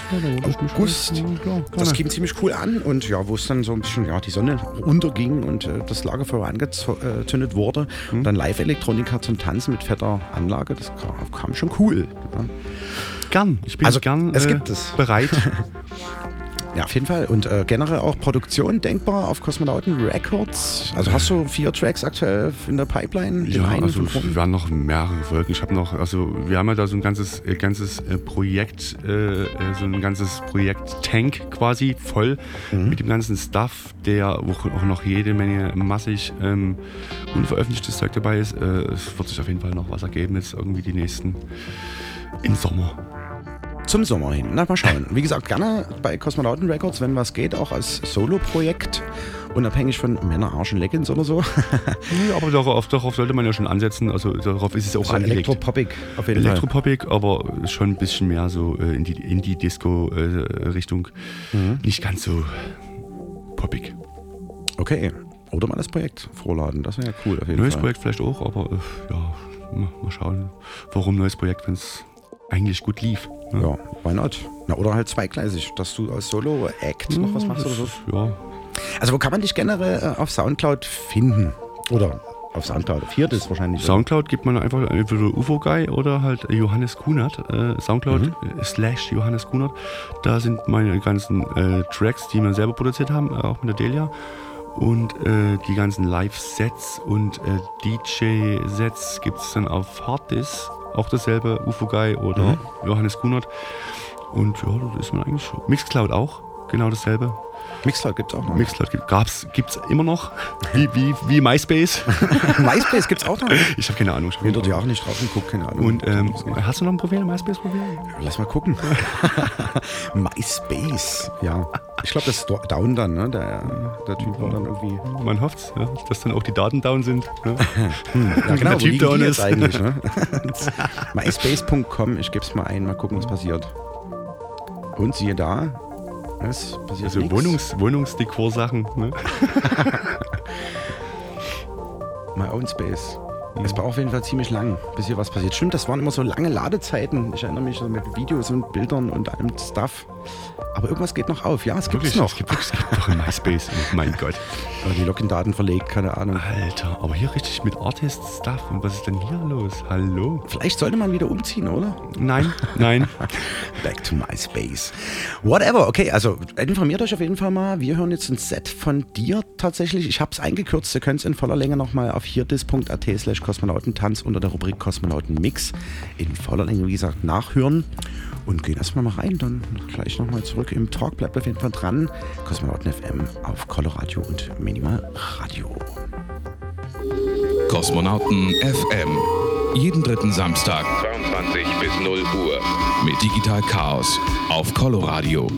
August. Ja, das ging ziemlich cool an und ja, wo es dann so ein bisschen, ja, die Sonne unterging und äh, das Lagerfeuer angezündet wurde. Mhm. Und dann Live-Elektronika zum Tanzen mit fetter Anlage, das kam, kam schon cool. Ja. Gern, ich bin also, gern es gibt es. bereit. <laughs> Ja, auf jeden Fall. Und äh, generell auch Produktion denkbar auf Kosmonauten Records. Also hast du vier Tracks aktuell in der Pipeline? Ja, also wir haben noch mehrere Folgen. Ich habe noch, also wir haben ja da so ein ganzes, äh, ganzes äh, Projekt, äh, äh, so ein ganzes Projekt Tank quasi voll mhm. mit dem ganzen Stuff, der auch, auch noch jede Menge massig ähm, unveröffentlichtes Zeug dabei ist. Äh, es wird sich auf jeden Fall noch was ergeben jetzt irgendwie die nächsten im Sommer zum Sommer hin. Na, mal schauen. Wie gesagt, gerne bei Kosmonauten Records, wenn was geht, auch als Solo-Projekt. Unabhängig von Männer, Arsch und Leggings oder so. <laughs> ja, aber darauf, darauf, sollte man ja schon ansetzen. Also darauf ist es auch also angelegt. Elektropoppig auf jeden Elektropoppig, Fall. aber schon ein bisschen mehr so äh, in die Indie-Disco-Richtung. Äh, mhm. Nicht ganz so poppig. Okay. Oder mal das Projekt vorladen, das wäre ja cool. Neues Fall. Projekt vielleicht auch, aber äh, ja, mal schauen. Warum neues Projekt, wenn es eigentlich gut lief. Ne? Ja, why not? Na, oder halt zweigleisig, dass du als Solo-Act noch was machst oder so. Ja. Also wo kann man dich generell äh, auf Soundcloud finden? Oder auf Soundcloud. Viertes wahrscheinlich. Soundcloud gibt man einfach entweder UFO Guy oder halt Johannes Kunert. Äh, Soundcloud mhm. Äh, slash Johannes Kunert. Da sind meine ganzen äh, Tracks, die wir selber produziert haben, äh, auch mit der Delia. Und äh, die ganzen Live-Sets und DJ-Sets gibt es dann auf Harddisk auch dasselbe, UFO Guy oder mhm. Johannes Kunert. Und ja, das ist man eigentlich. Mixcloud auch, genau dasselbe. Mixcloud gibt es auch noch. Mixcloud gibt es immer noch. Wie, wie, wie MySpace. <laughs> MySpace gibt es auch noch? Ich habe keine Ahnung. Ich habe dort ja auch nicht drauf geguckt, keine Ahnung. Und ähm, hast du noch ein Profil, ein MySpace-Profil? Lass mal gucken. <laughs> MySpace, ja. Ich glaube, das ist down dann, ne? Der, der Typ war dann irgendwie. Man hofft ja, dass dann auch die Daten down sind. Ne? <laughs> hm, ja, genau, der Typ down ist. eigentlich, ne? MySpace.com, ich gebe es mal ein, mal gucken, was passiert. Und siehe da, es passiert Also Wohnungs, Wohnungsdekor-Sachen. Ne? <laughs> My Own Space. Es braucht auf jeden Fall ziemlich lang, bis hier was passiert. Stimmt, das waren immer so lange Ladezeiten. Ich erinnere mich so mit Videos und Bildern und allem Stuff. Aber irgendwas geht noch auf. Ja, es gibt noch. Es gibt, es gibt noch MySpace. Oh mein Gott. <laughs> Die Login-Daten verlegt, keine Ahnung. Alter, aber hier richtig mit Artist-Stuff. Und was ist denn hier los? Hallo? Vielleicht sollte man wieder umziehen, oder? Nein, nein. <laughs> Back to MySpace. Whatever, okay, also informiert euch auf jeden Fall mal. Wir hören jetzt ein Set von dir tatsächlich. Ich habe es eingekürzt. Ihr könnt es in voller Länge nochmal auf hierdis.at slash Kosmonautentanz unter der Rubrik Kosmonautenmix in voller Länge, wie gesagt, nachhören. Und gehen erstmal mal rein, dann gleich nochmal zurück im Talk. Bleibt auf jeden Fall dran. Kosmonauten FM auf Coloradio und Minimal Radio. Kosmonauten FM. Jeden dritten Samstag 22 bis 0 Uhr mit Digital Chaos auf Coloradio.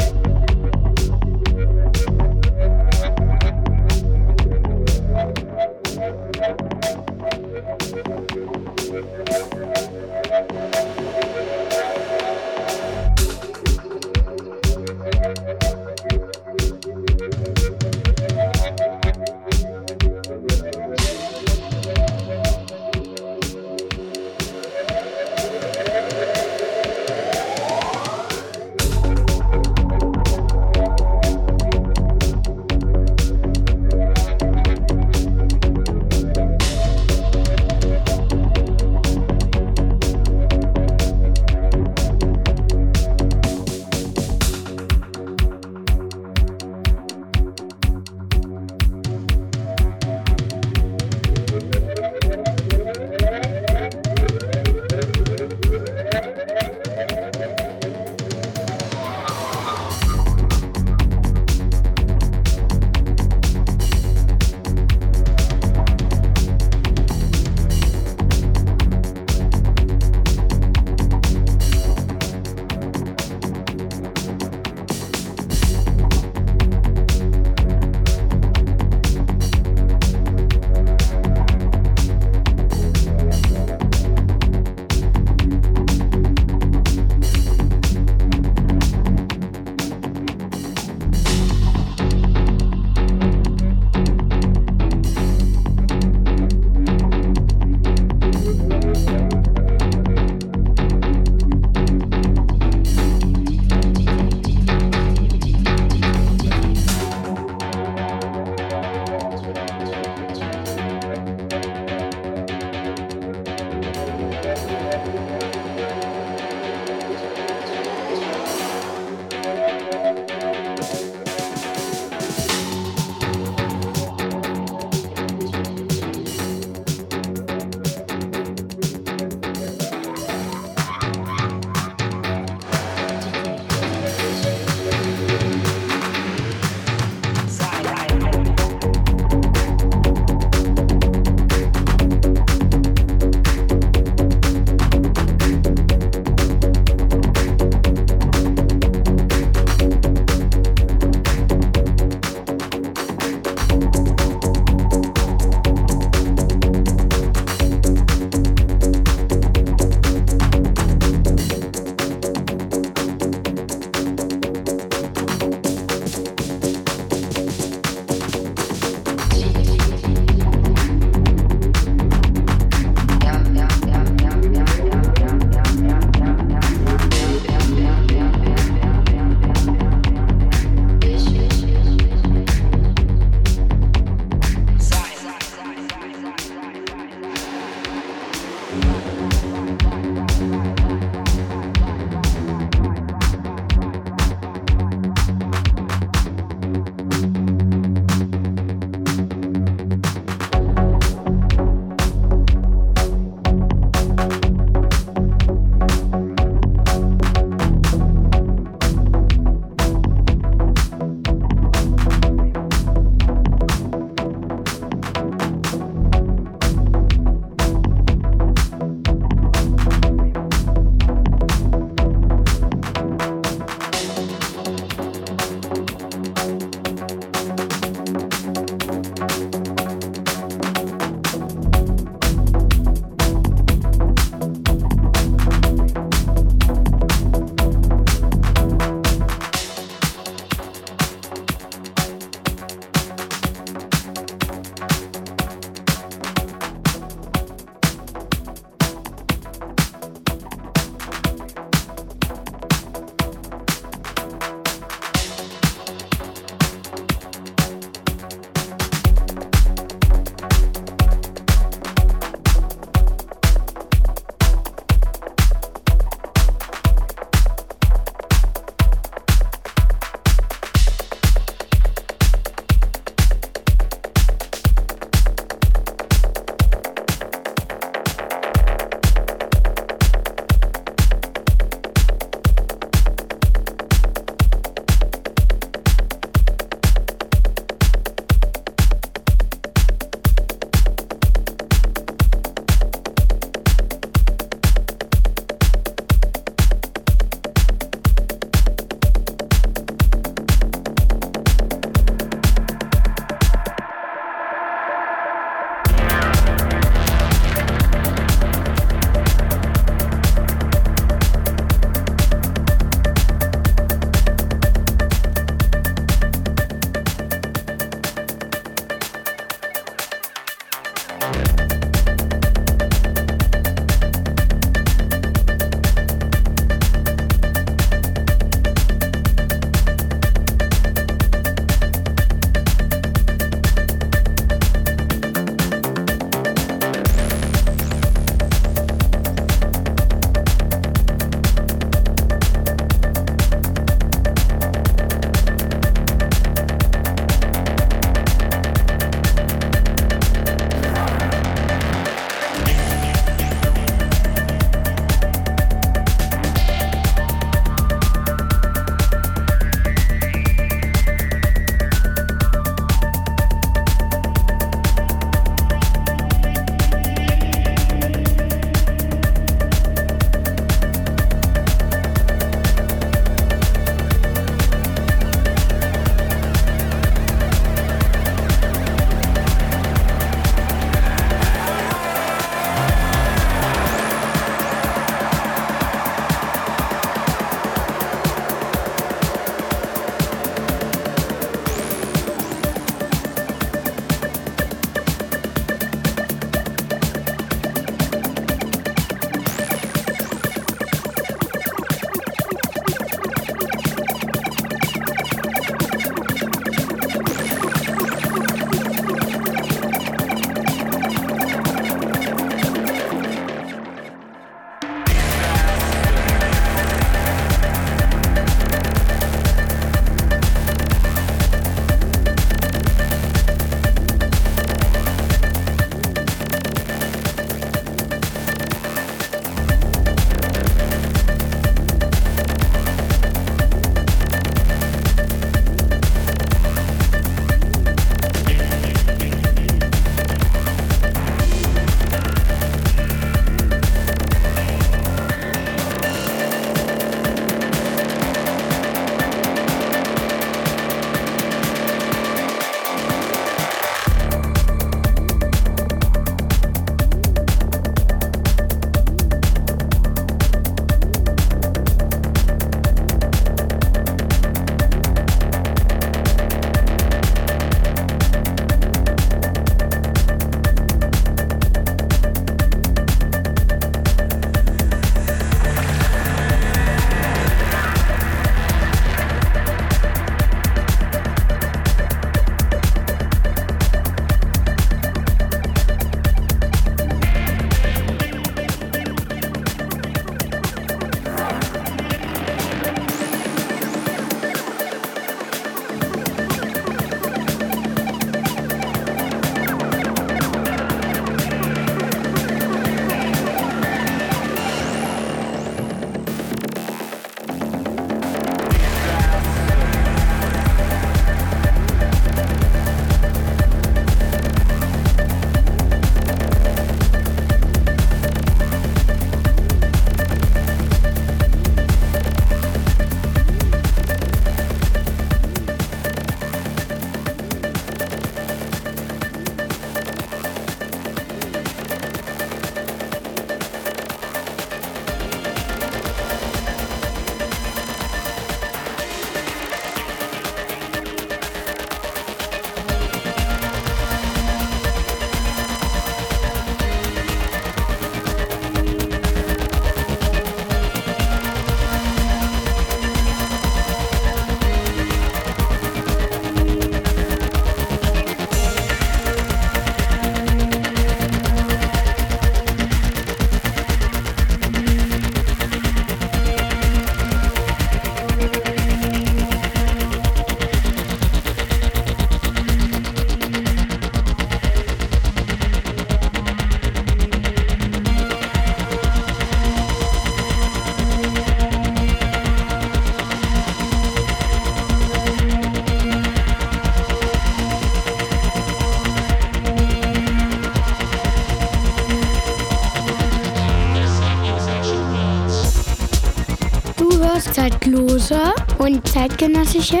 Zeitlose und zeitgenössische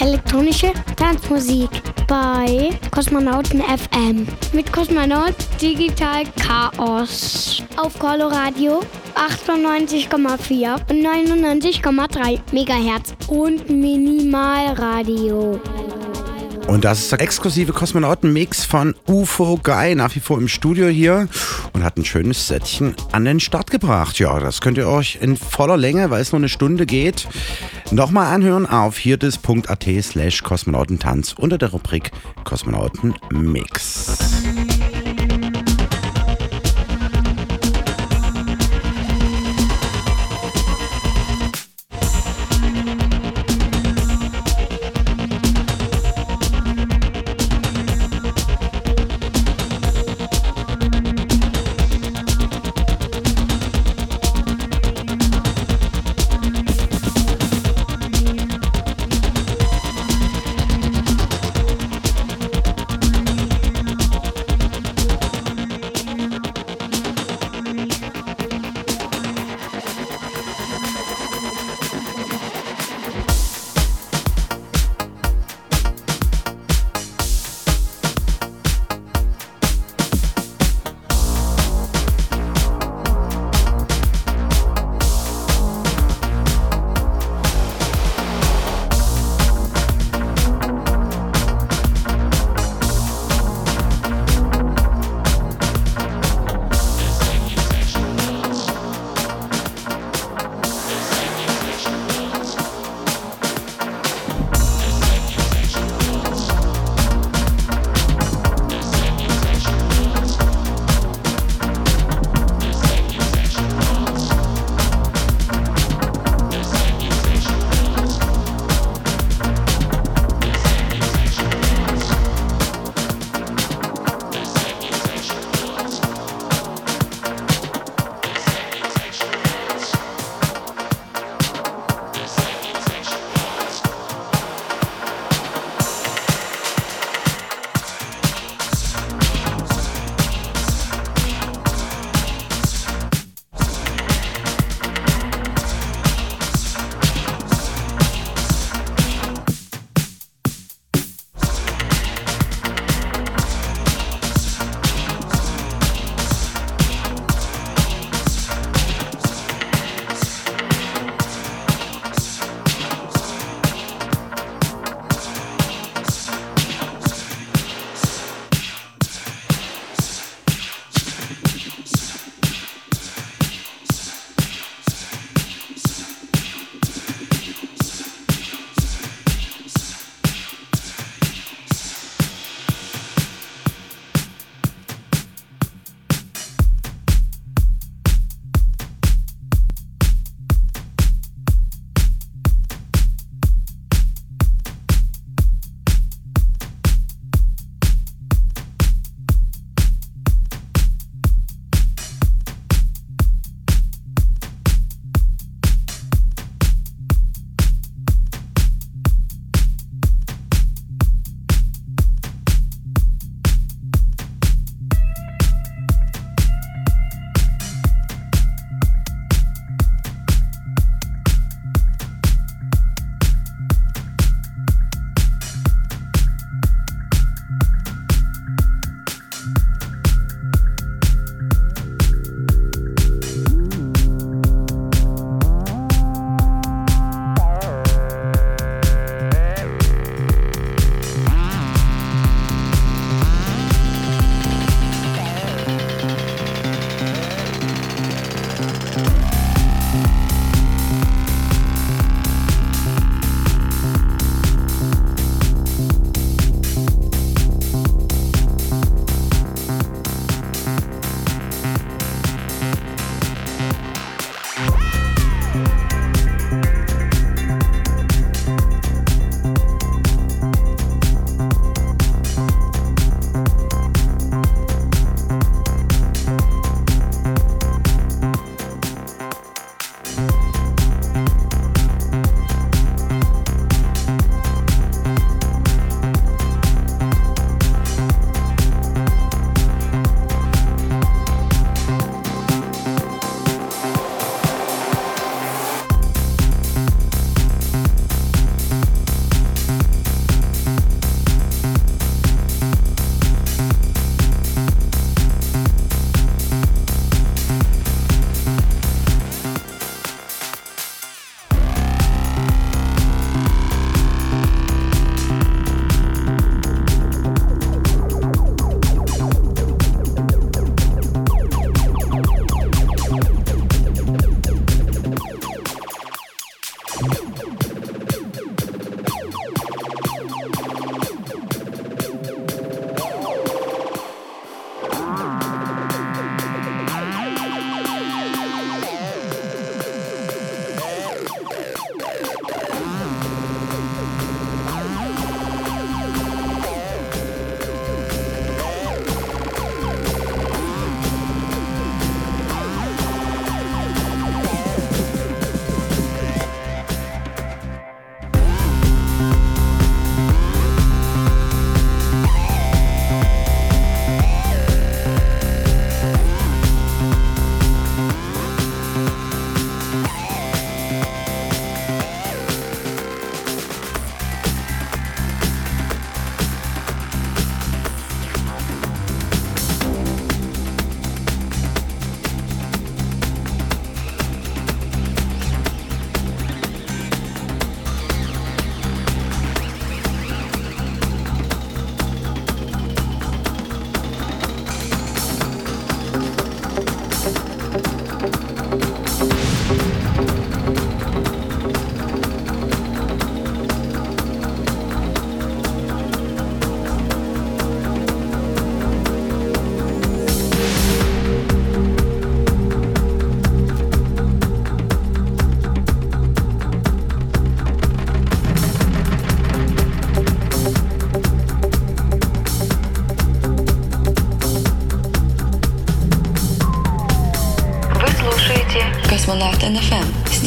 elektronische Tanzmusik bei Kosmonauten FM mit Kosmonaut Digital Chaos. Auf Coloradio 98,4 und 99,3 Megahertz und Minimalradio. Und das ist der exklusive Kosmonauten-Mix von UFO Guy, nach wie vor im Studio hier und hat ein schönes Sättchen an den Start gebracht. Ja, das könnt ihr euch in voller Länge, weil es nur eine Stunde geht, nochmal anhören auf hirtes.at slash Kosmonautentanz unter der Rubrik Kosmonauten-Mix.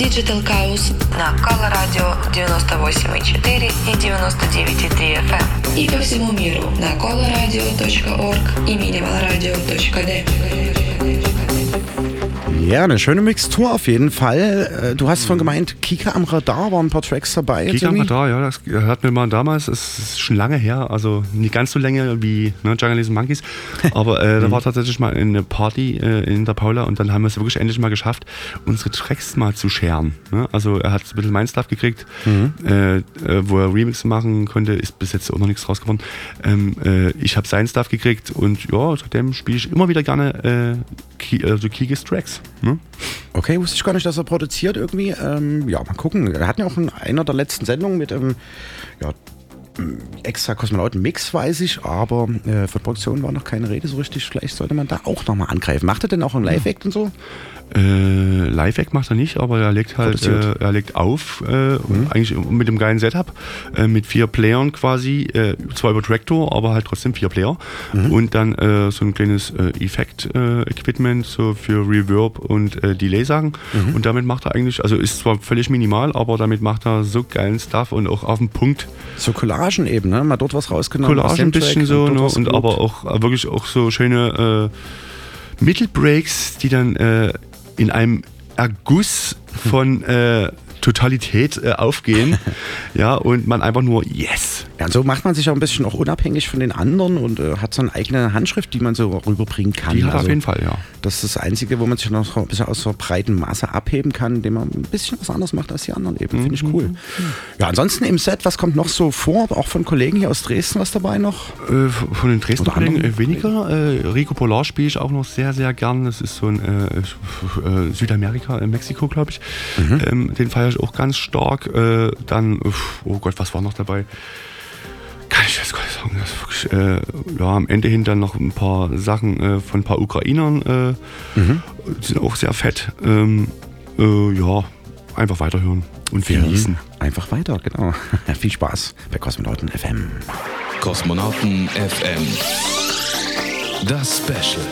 Digital Chaos на Кала Радио 98,4 и 99,3 FM и по всему миру на colaradio.org и minimalradio.d. Ja, eine schöne Mixtur auf jeden Fall. Äh, Du hast von gemeint, Kika am Radar waren ein paar Tracks dabei. jetzt Kika am irgendwie? Radar, ja, das hat mir mal damals, es ist schon lange her, also nicht ganz so lange wie ne, Junglies and Monkeys, aber äh, Mhm. da <laughs> war tatsächlich mal eine Party äh, in der Paula und dann haben wir es wirklich endlich mal geschafft, unsere Tracks mal zu scheren. Ne? Also er hat ein bisschen mein Stuff gekriegt, Mhm. äh, äh, wo er Remix machen konnte, ist bis jetzt auch noch nichts raus geworden. Ähm, äh, ich habe seinen Stuff gekriegt und ja, seitdem spiele ich immer wieder gerne äh, Ki also Kikis Tracks. Ne? Okay, wusste ich gar nicht, dass er produziert irgendwie. Ähm, ja, mal gucken. Wir hatten ja auch in einer der letzten Sendungen mit ähm, ja, extra Kosmonauten-Mix, weiß ich, aber äh, von Produktion war noch keine Rede so richtig. Vielleicht sollte man da auch nochmal angreifen. Macht er denn auch einen Live-Act und so? Äh, Live-Act macht er nicht, aber er legt halt, äh, er legt auf, äh, eigentlich mit dem geilen Setup, äh, mit vier Playern quasi, äh, zwar über Tractor, aber halt trotzdem vier Player und dann äh, so ein kleines äh, Effekt-Equipment so für Reverb und äh, Delay-Sachen und damit macht er eigentlich, also ist zwar völlig minimal, aber damit macht er so geilen Stuff und auch auf den Punkt. So Collagen eben, ne? Mal dort was rausgenommen. aus Collage ein bisschen so ne? und gelobt. aber auch äh, wirklich auch so schöne äh, Mittelbreaks, die dann äh, in einem Erguss von äh, Totalität äh, aufgehen. <laughs> ja, und man einfach nur Yes. Ja, und so macht man sich auch ein bisschen auch unabhängig von den anderen und äh, hat so eine eigene Handschrift, die man so rüberbringen kann. Die hat Also, auf jeden Fall, ja. Das ist das Einzige, wo man sich noch ein bisschen aus der breiten Masse abheben kann, indem man ein bisschen was anderes macht als die anderen eben. Finde ich Mhm. cool. Ja, ansonsten im Set, was kommt noch so vor? Auch von Kollegen hier aus Dresden was dabei noch? Äh, von den Dresdner Kollegen äh, weniger. Äh, Rico Polar spiele ich auch noch sehr, sehr gern. Das ist so ein äh, Südamerika, Mexiko, glaube ich. Mhm. Ähm, den feiere ich auch ganz stark. Äh, dann, oh Gott, was war noch dabei? Kann ich jetzt gar nicht sagen. Das wirklich, äh, ja, am Ende hin dann noch ein paar Sachen äh, von ein paar Ukrainern. Äh, Mhm. Die sind auch sehr fett. Ähm, äh, ja, einfach weiterhören und genießen. Einfach weiter, genau. <laughs> Viel Spaß bei Kosmonauten FM. Kosmonauten FM. Das Special.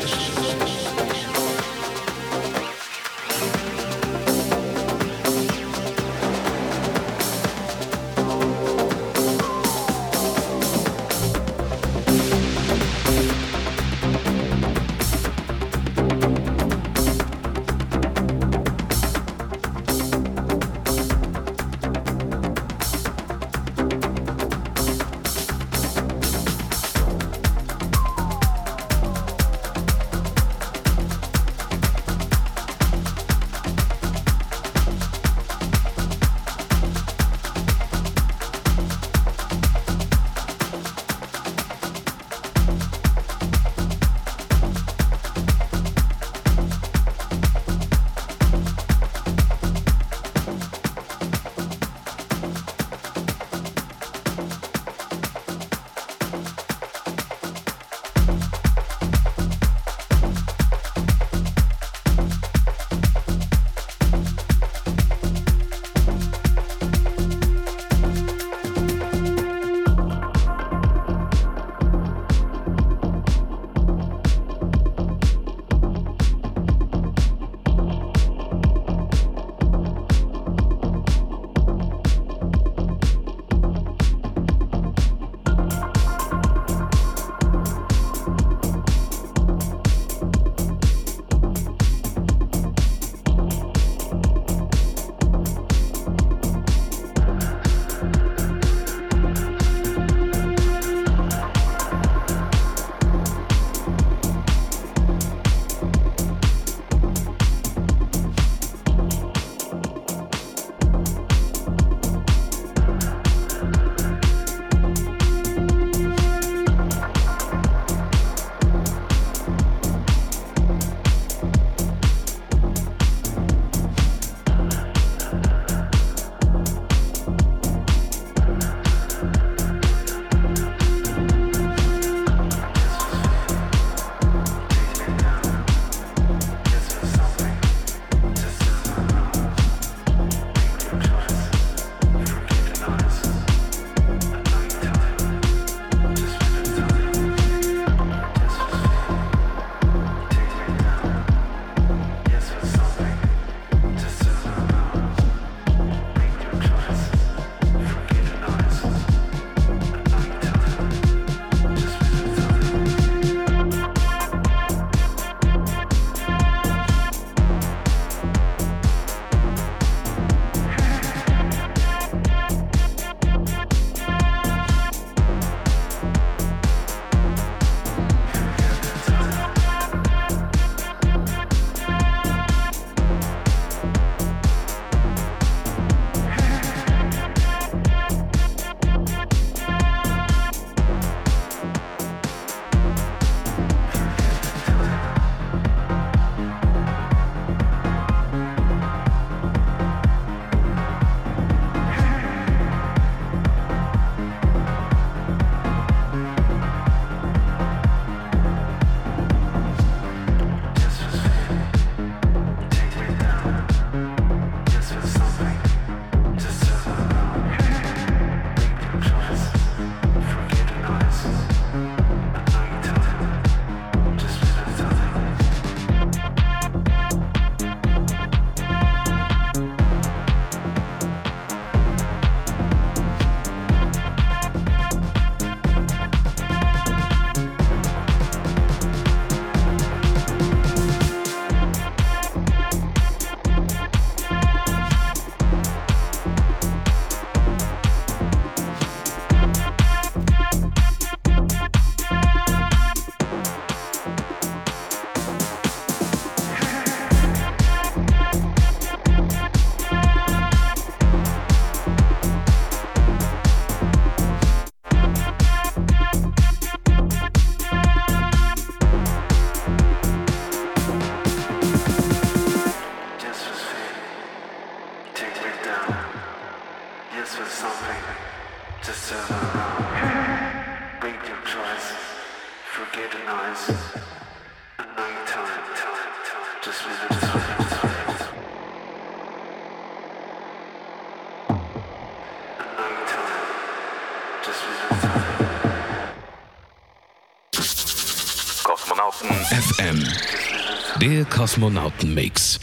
Der Kosmonauten-Mix.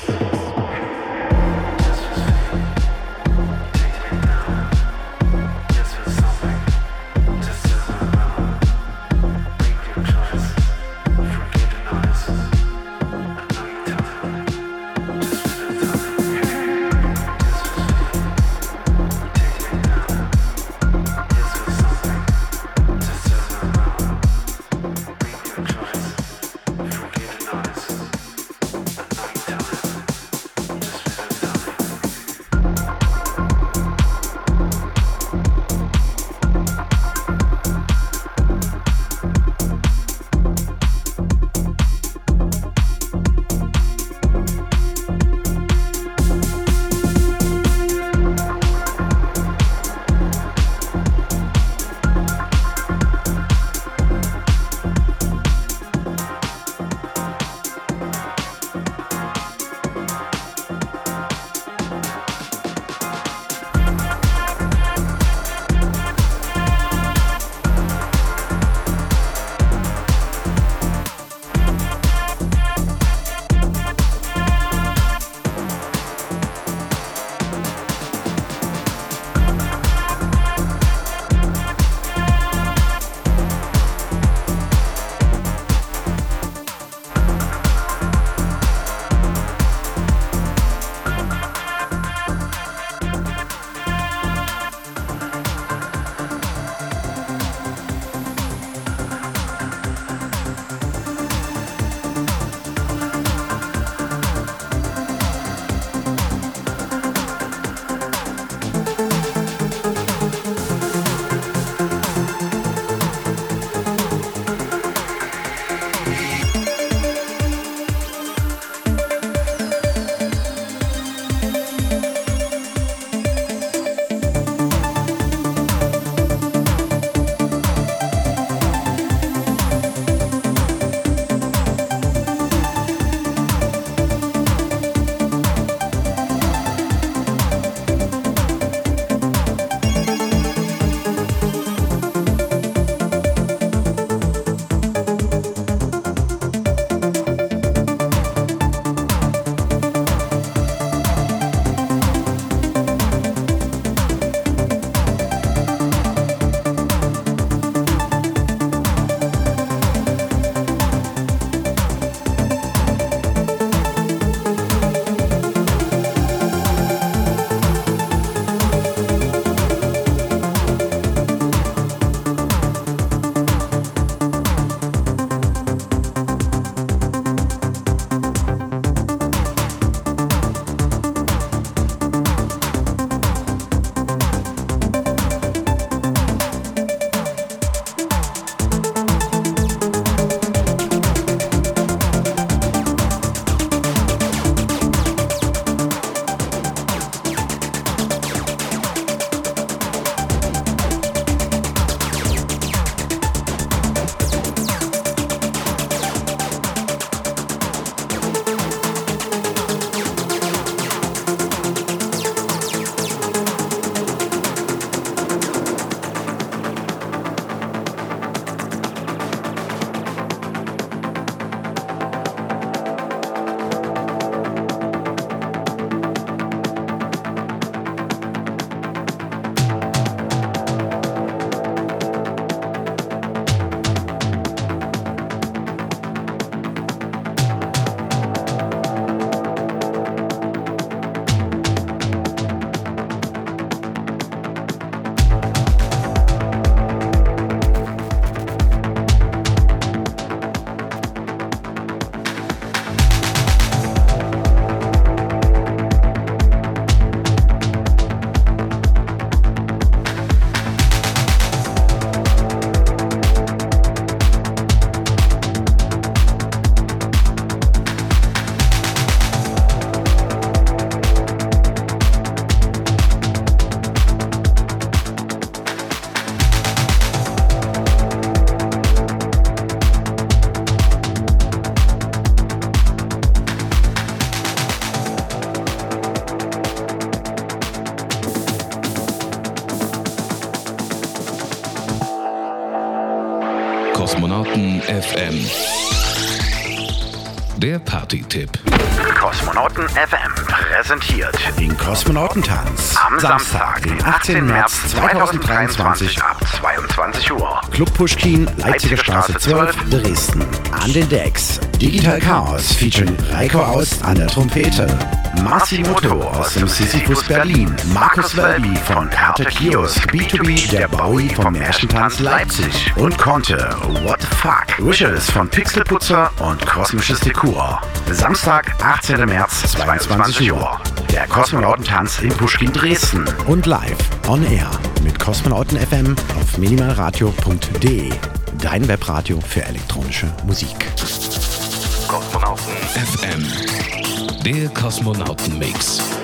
Kosmonauten FM. Der Party-Tipp. Kosmonauten FM präsentiert den Kosmonautentanz am Samstag, den 18. März 2023 ab 22 Uhr. Club Pushkin, Leipziger Straße 12, Dresden. An den Decks Digital Chaos featuring Reiko Aust an der Trompete. Massimoto aus dem Sisyphus Berlin, Markus Welby von Erte Kiosk, B2B der Bowie vom Märchentanz Leipzig und Conte, What the Fuck, Wishes von Pixelputzer und Kosmisches Dekor. Samstag, 18. März, 22 Uhr. Der Kosmonautentanz in Puschkin Dresden. Und live on air mit Kosmonauten FM auf minimalradio.de. Dein Webradio für elektronische Musik. Kosmonauten FM. Der Kosmonauten-Mix.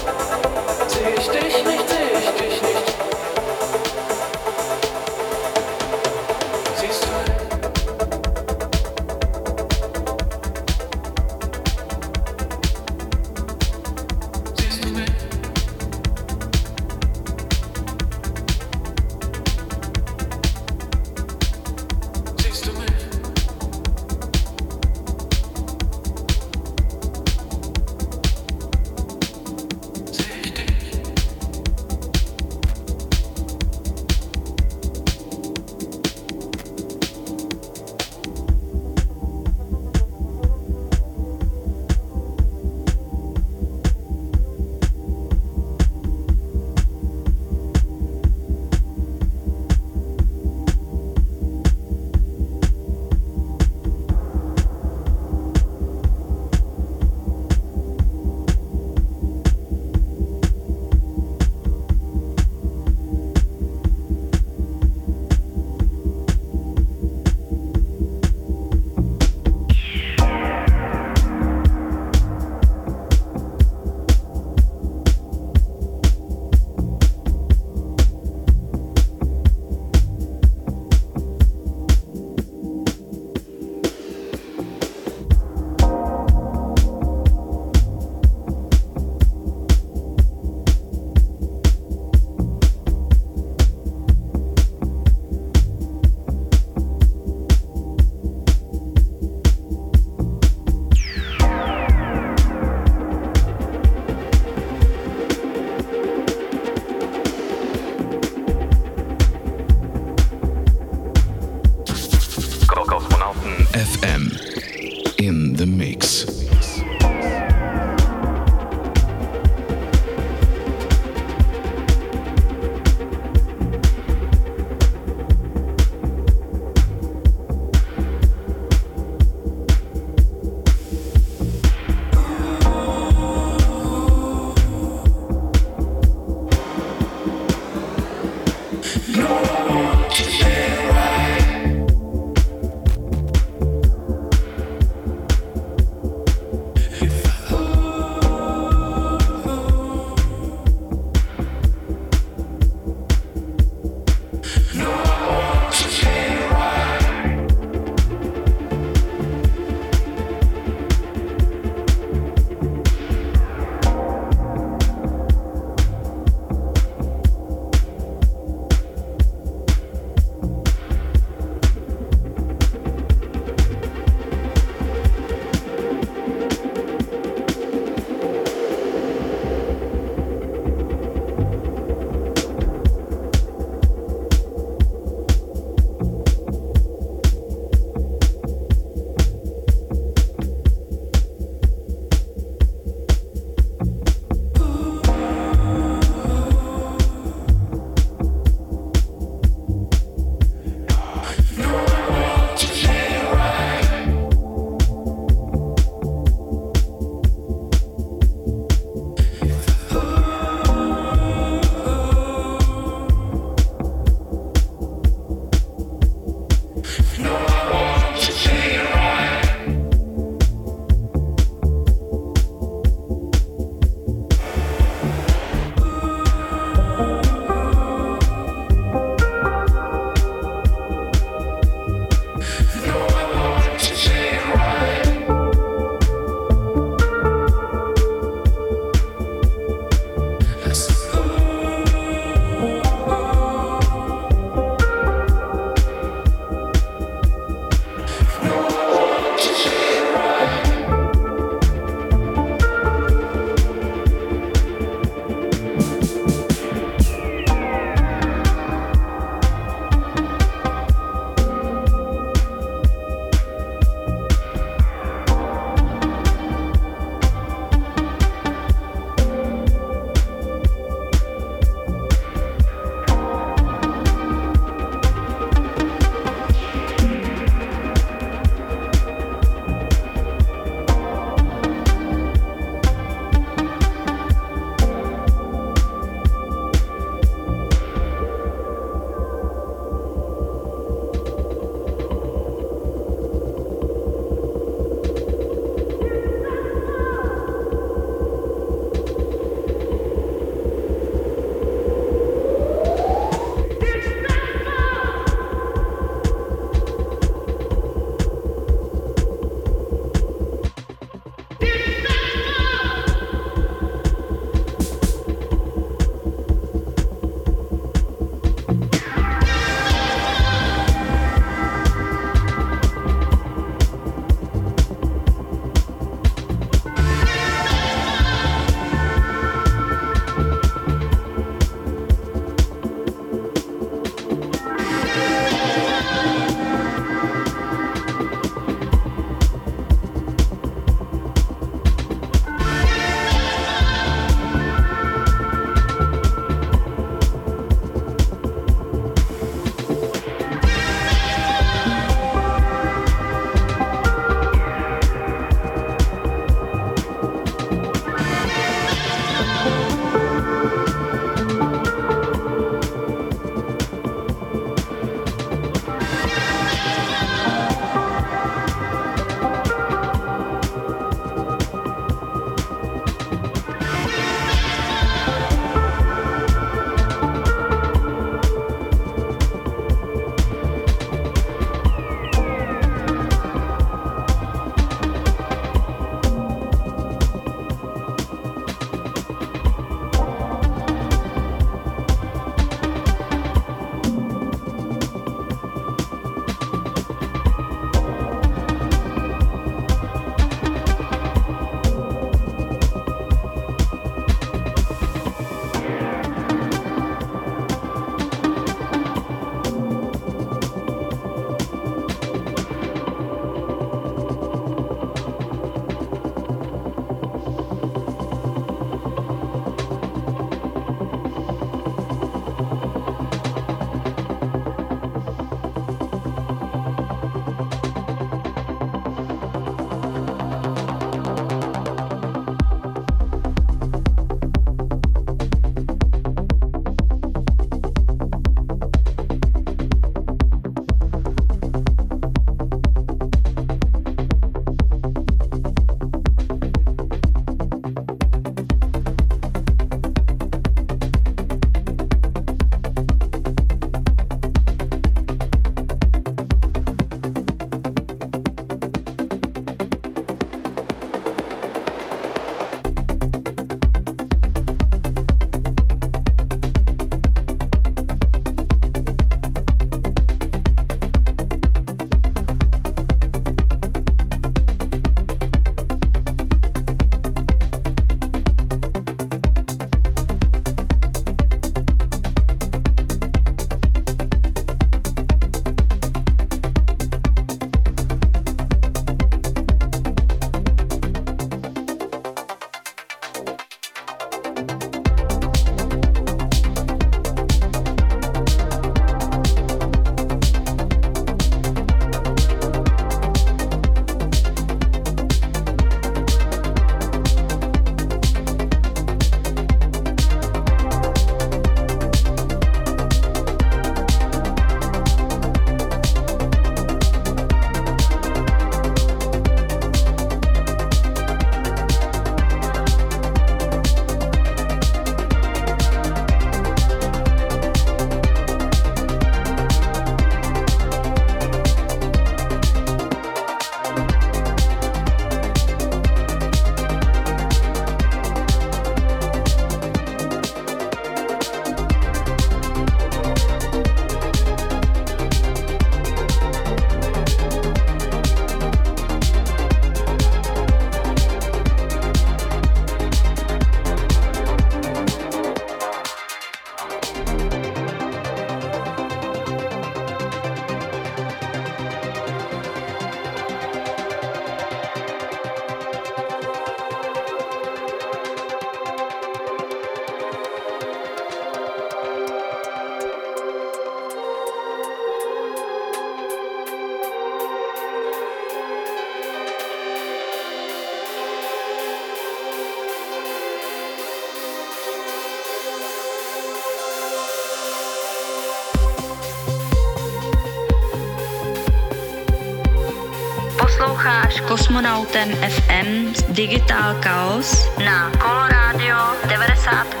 Kosmonautem FM Digital Chaos na Coloradio 98,4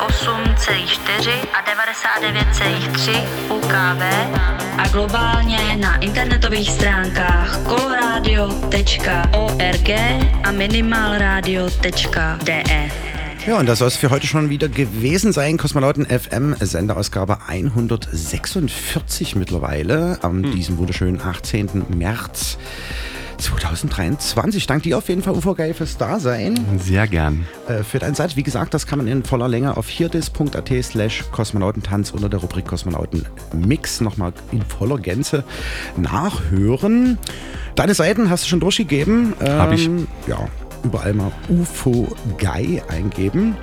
a 99,3 UKV a globálně na internetových stránkách coloradio.org a minimalradio.de. Ja, und das soll es für heute schon wieder gewesen sein. Kosmonauten FM, Senderausgabe 146 mittlerweile, am hm. diesem wunderschönen 18. März. 2023. Dank dir auf jeden Fall, UFO Geil, fürs Dasein. Sehr gern. Äh, für deine Seite, wie gesagt, das kann man in voller Länge auf hierdis.at slash Kosmonautentanz unter der Rubrik Kosmonauten Mix nochmal in voller Gänze nachhören. Deine Seiten hast du schon durchgegeben. Ähm, Hab ich. Ähm, ja, überall mal UFO Guy eingeben.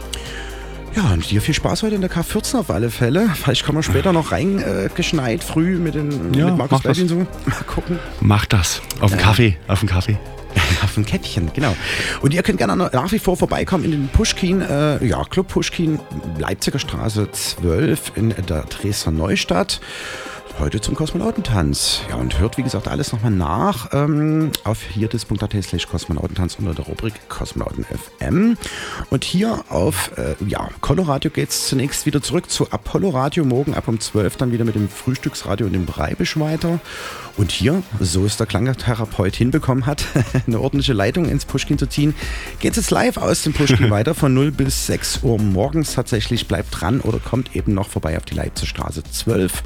Ja, und dir viel Spaß heute in der K14 auf alle Fälle. Vielleicht kommen wir später noch reingeschneit, äh, früh mit, den, ja, mit Markus Bertin so. Mal gucken. Mach das. Auf den Kaffee. Auf den Kaffee. <laughs> auf dem Käppchen, genau. Und ihr könnt gerne nach wie vor vorbeikommen in den Pushkin, äh, ja, Club Pushkin, Leipziger Straße 12 in der Dresdner Neustadt heute zum Kosmonautentanz. Ja, und hört, wie gesagt, alles nochmal nach ähm, auf hierdis.at slash Kosmonautentanz unter der Rubrik Kosmonauten FM. Und hier auf, äh, ja, Coloradio geht es zunächst wieder zurück zu Apollo Radio. Morgen ab um 12 dann wieder mit dem Frühstücksradio und dem Breibisch weiter. Und hier, so es der Klangtherapeut hinbekommen hat, <laughs> eine ordentliche Leitung ins Pushkin zu ziehen, geht es jetzt live aus dem Pushkin <laughs> weiter von 0 bis 6 Uhr morgens tatsächlich. Bleibt dran oder kommt eben noch vorbei auf die Leipzigstraße 12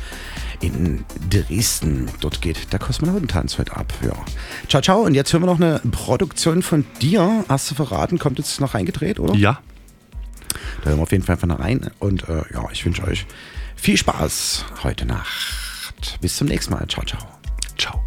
in Dresden. Dort geht der Kosmonautentanz heute ab. Ja. Ciao, ciao. Und jetzt hören wir noch eine Produktion von dir. Hast du verraten, kommt jetzt noch reingedreht, oder? Ja. Da hören wir auf jeden Fall einfach noch rein. Und äh, ja, ich wünsche euch viel Spaß heute Nacht. Bis zum nächsten Mal. Ciao, ciao. Ciao.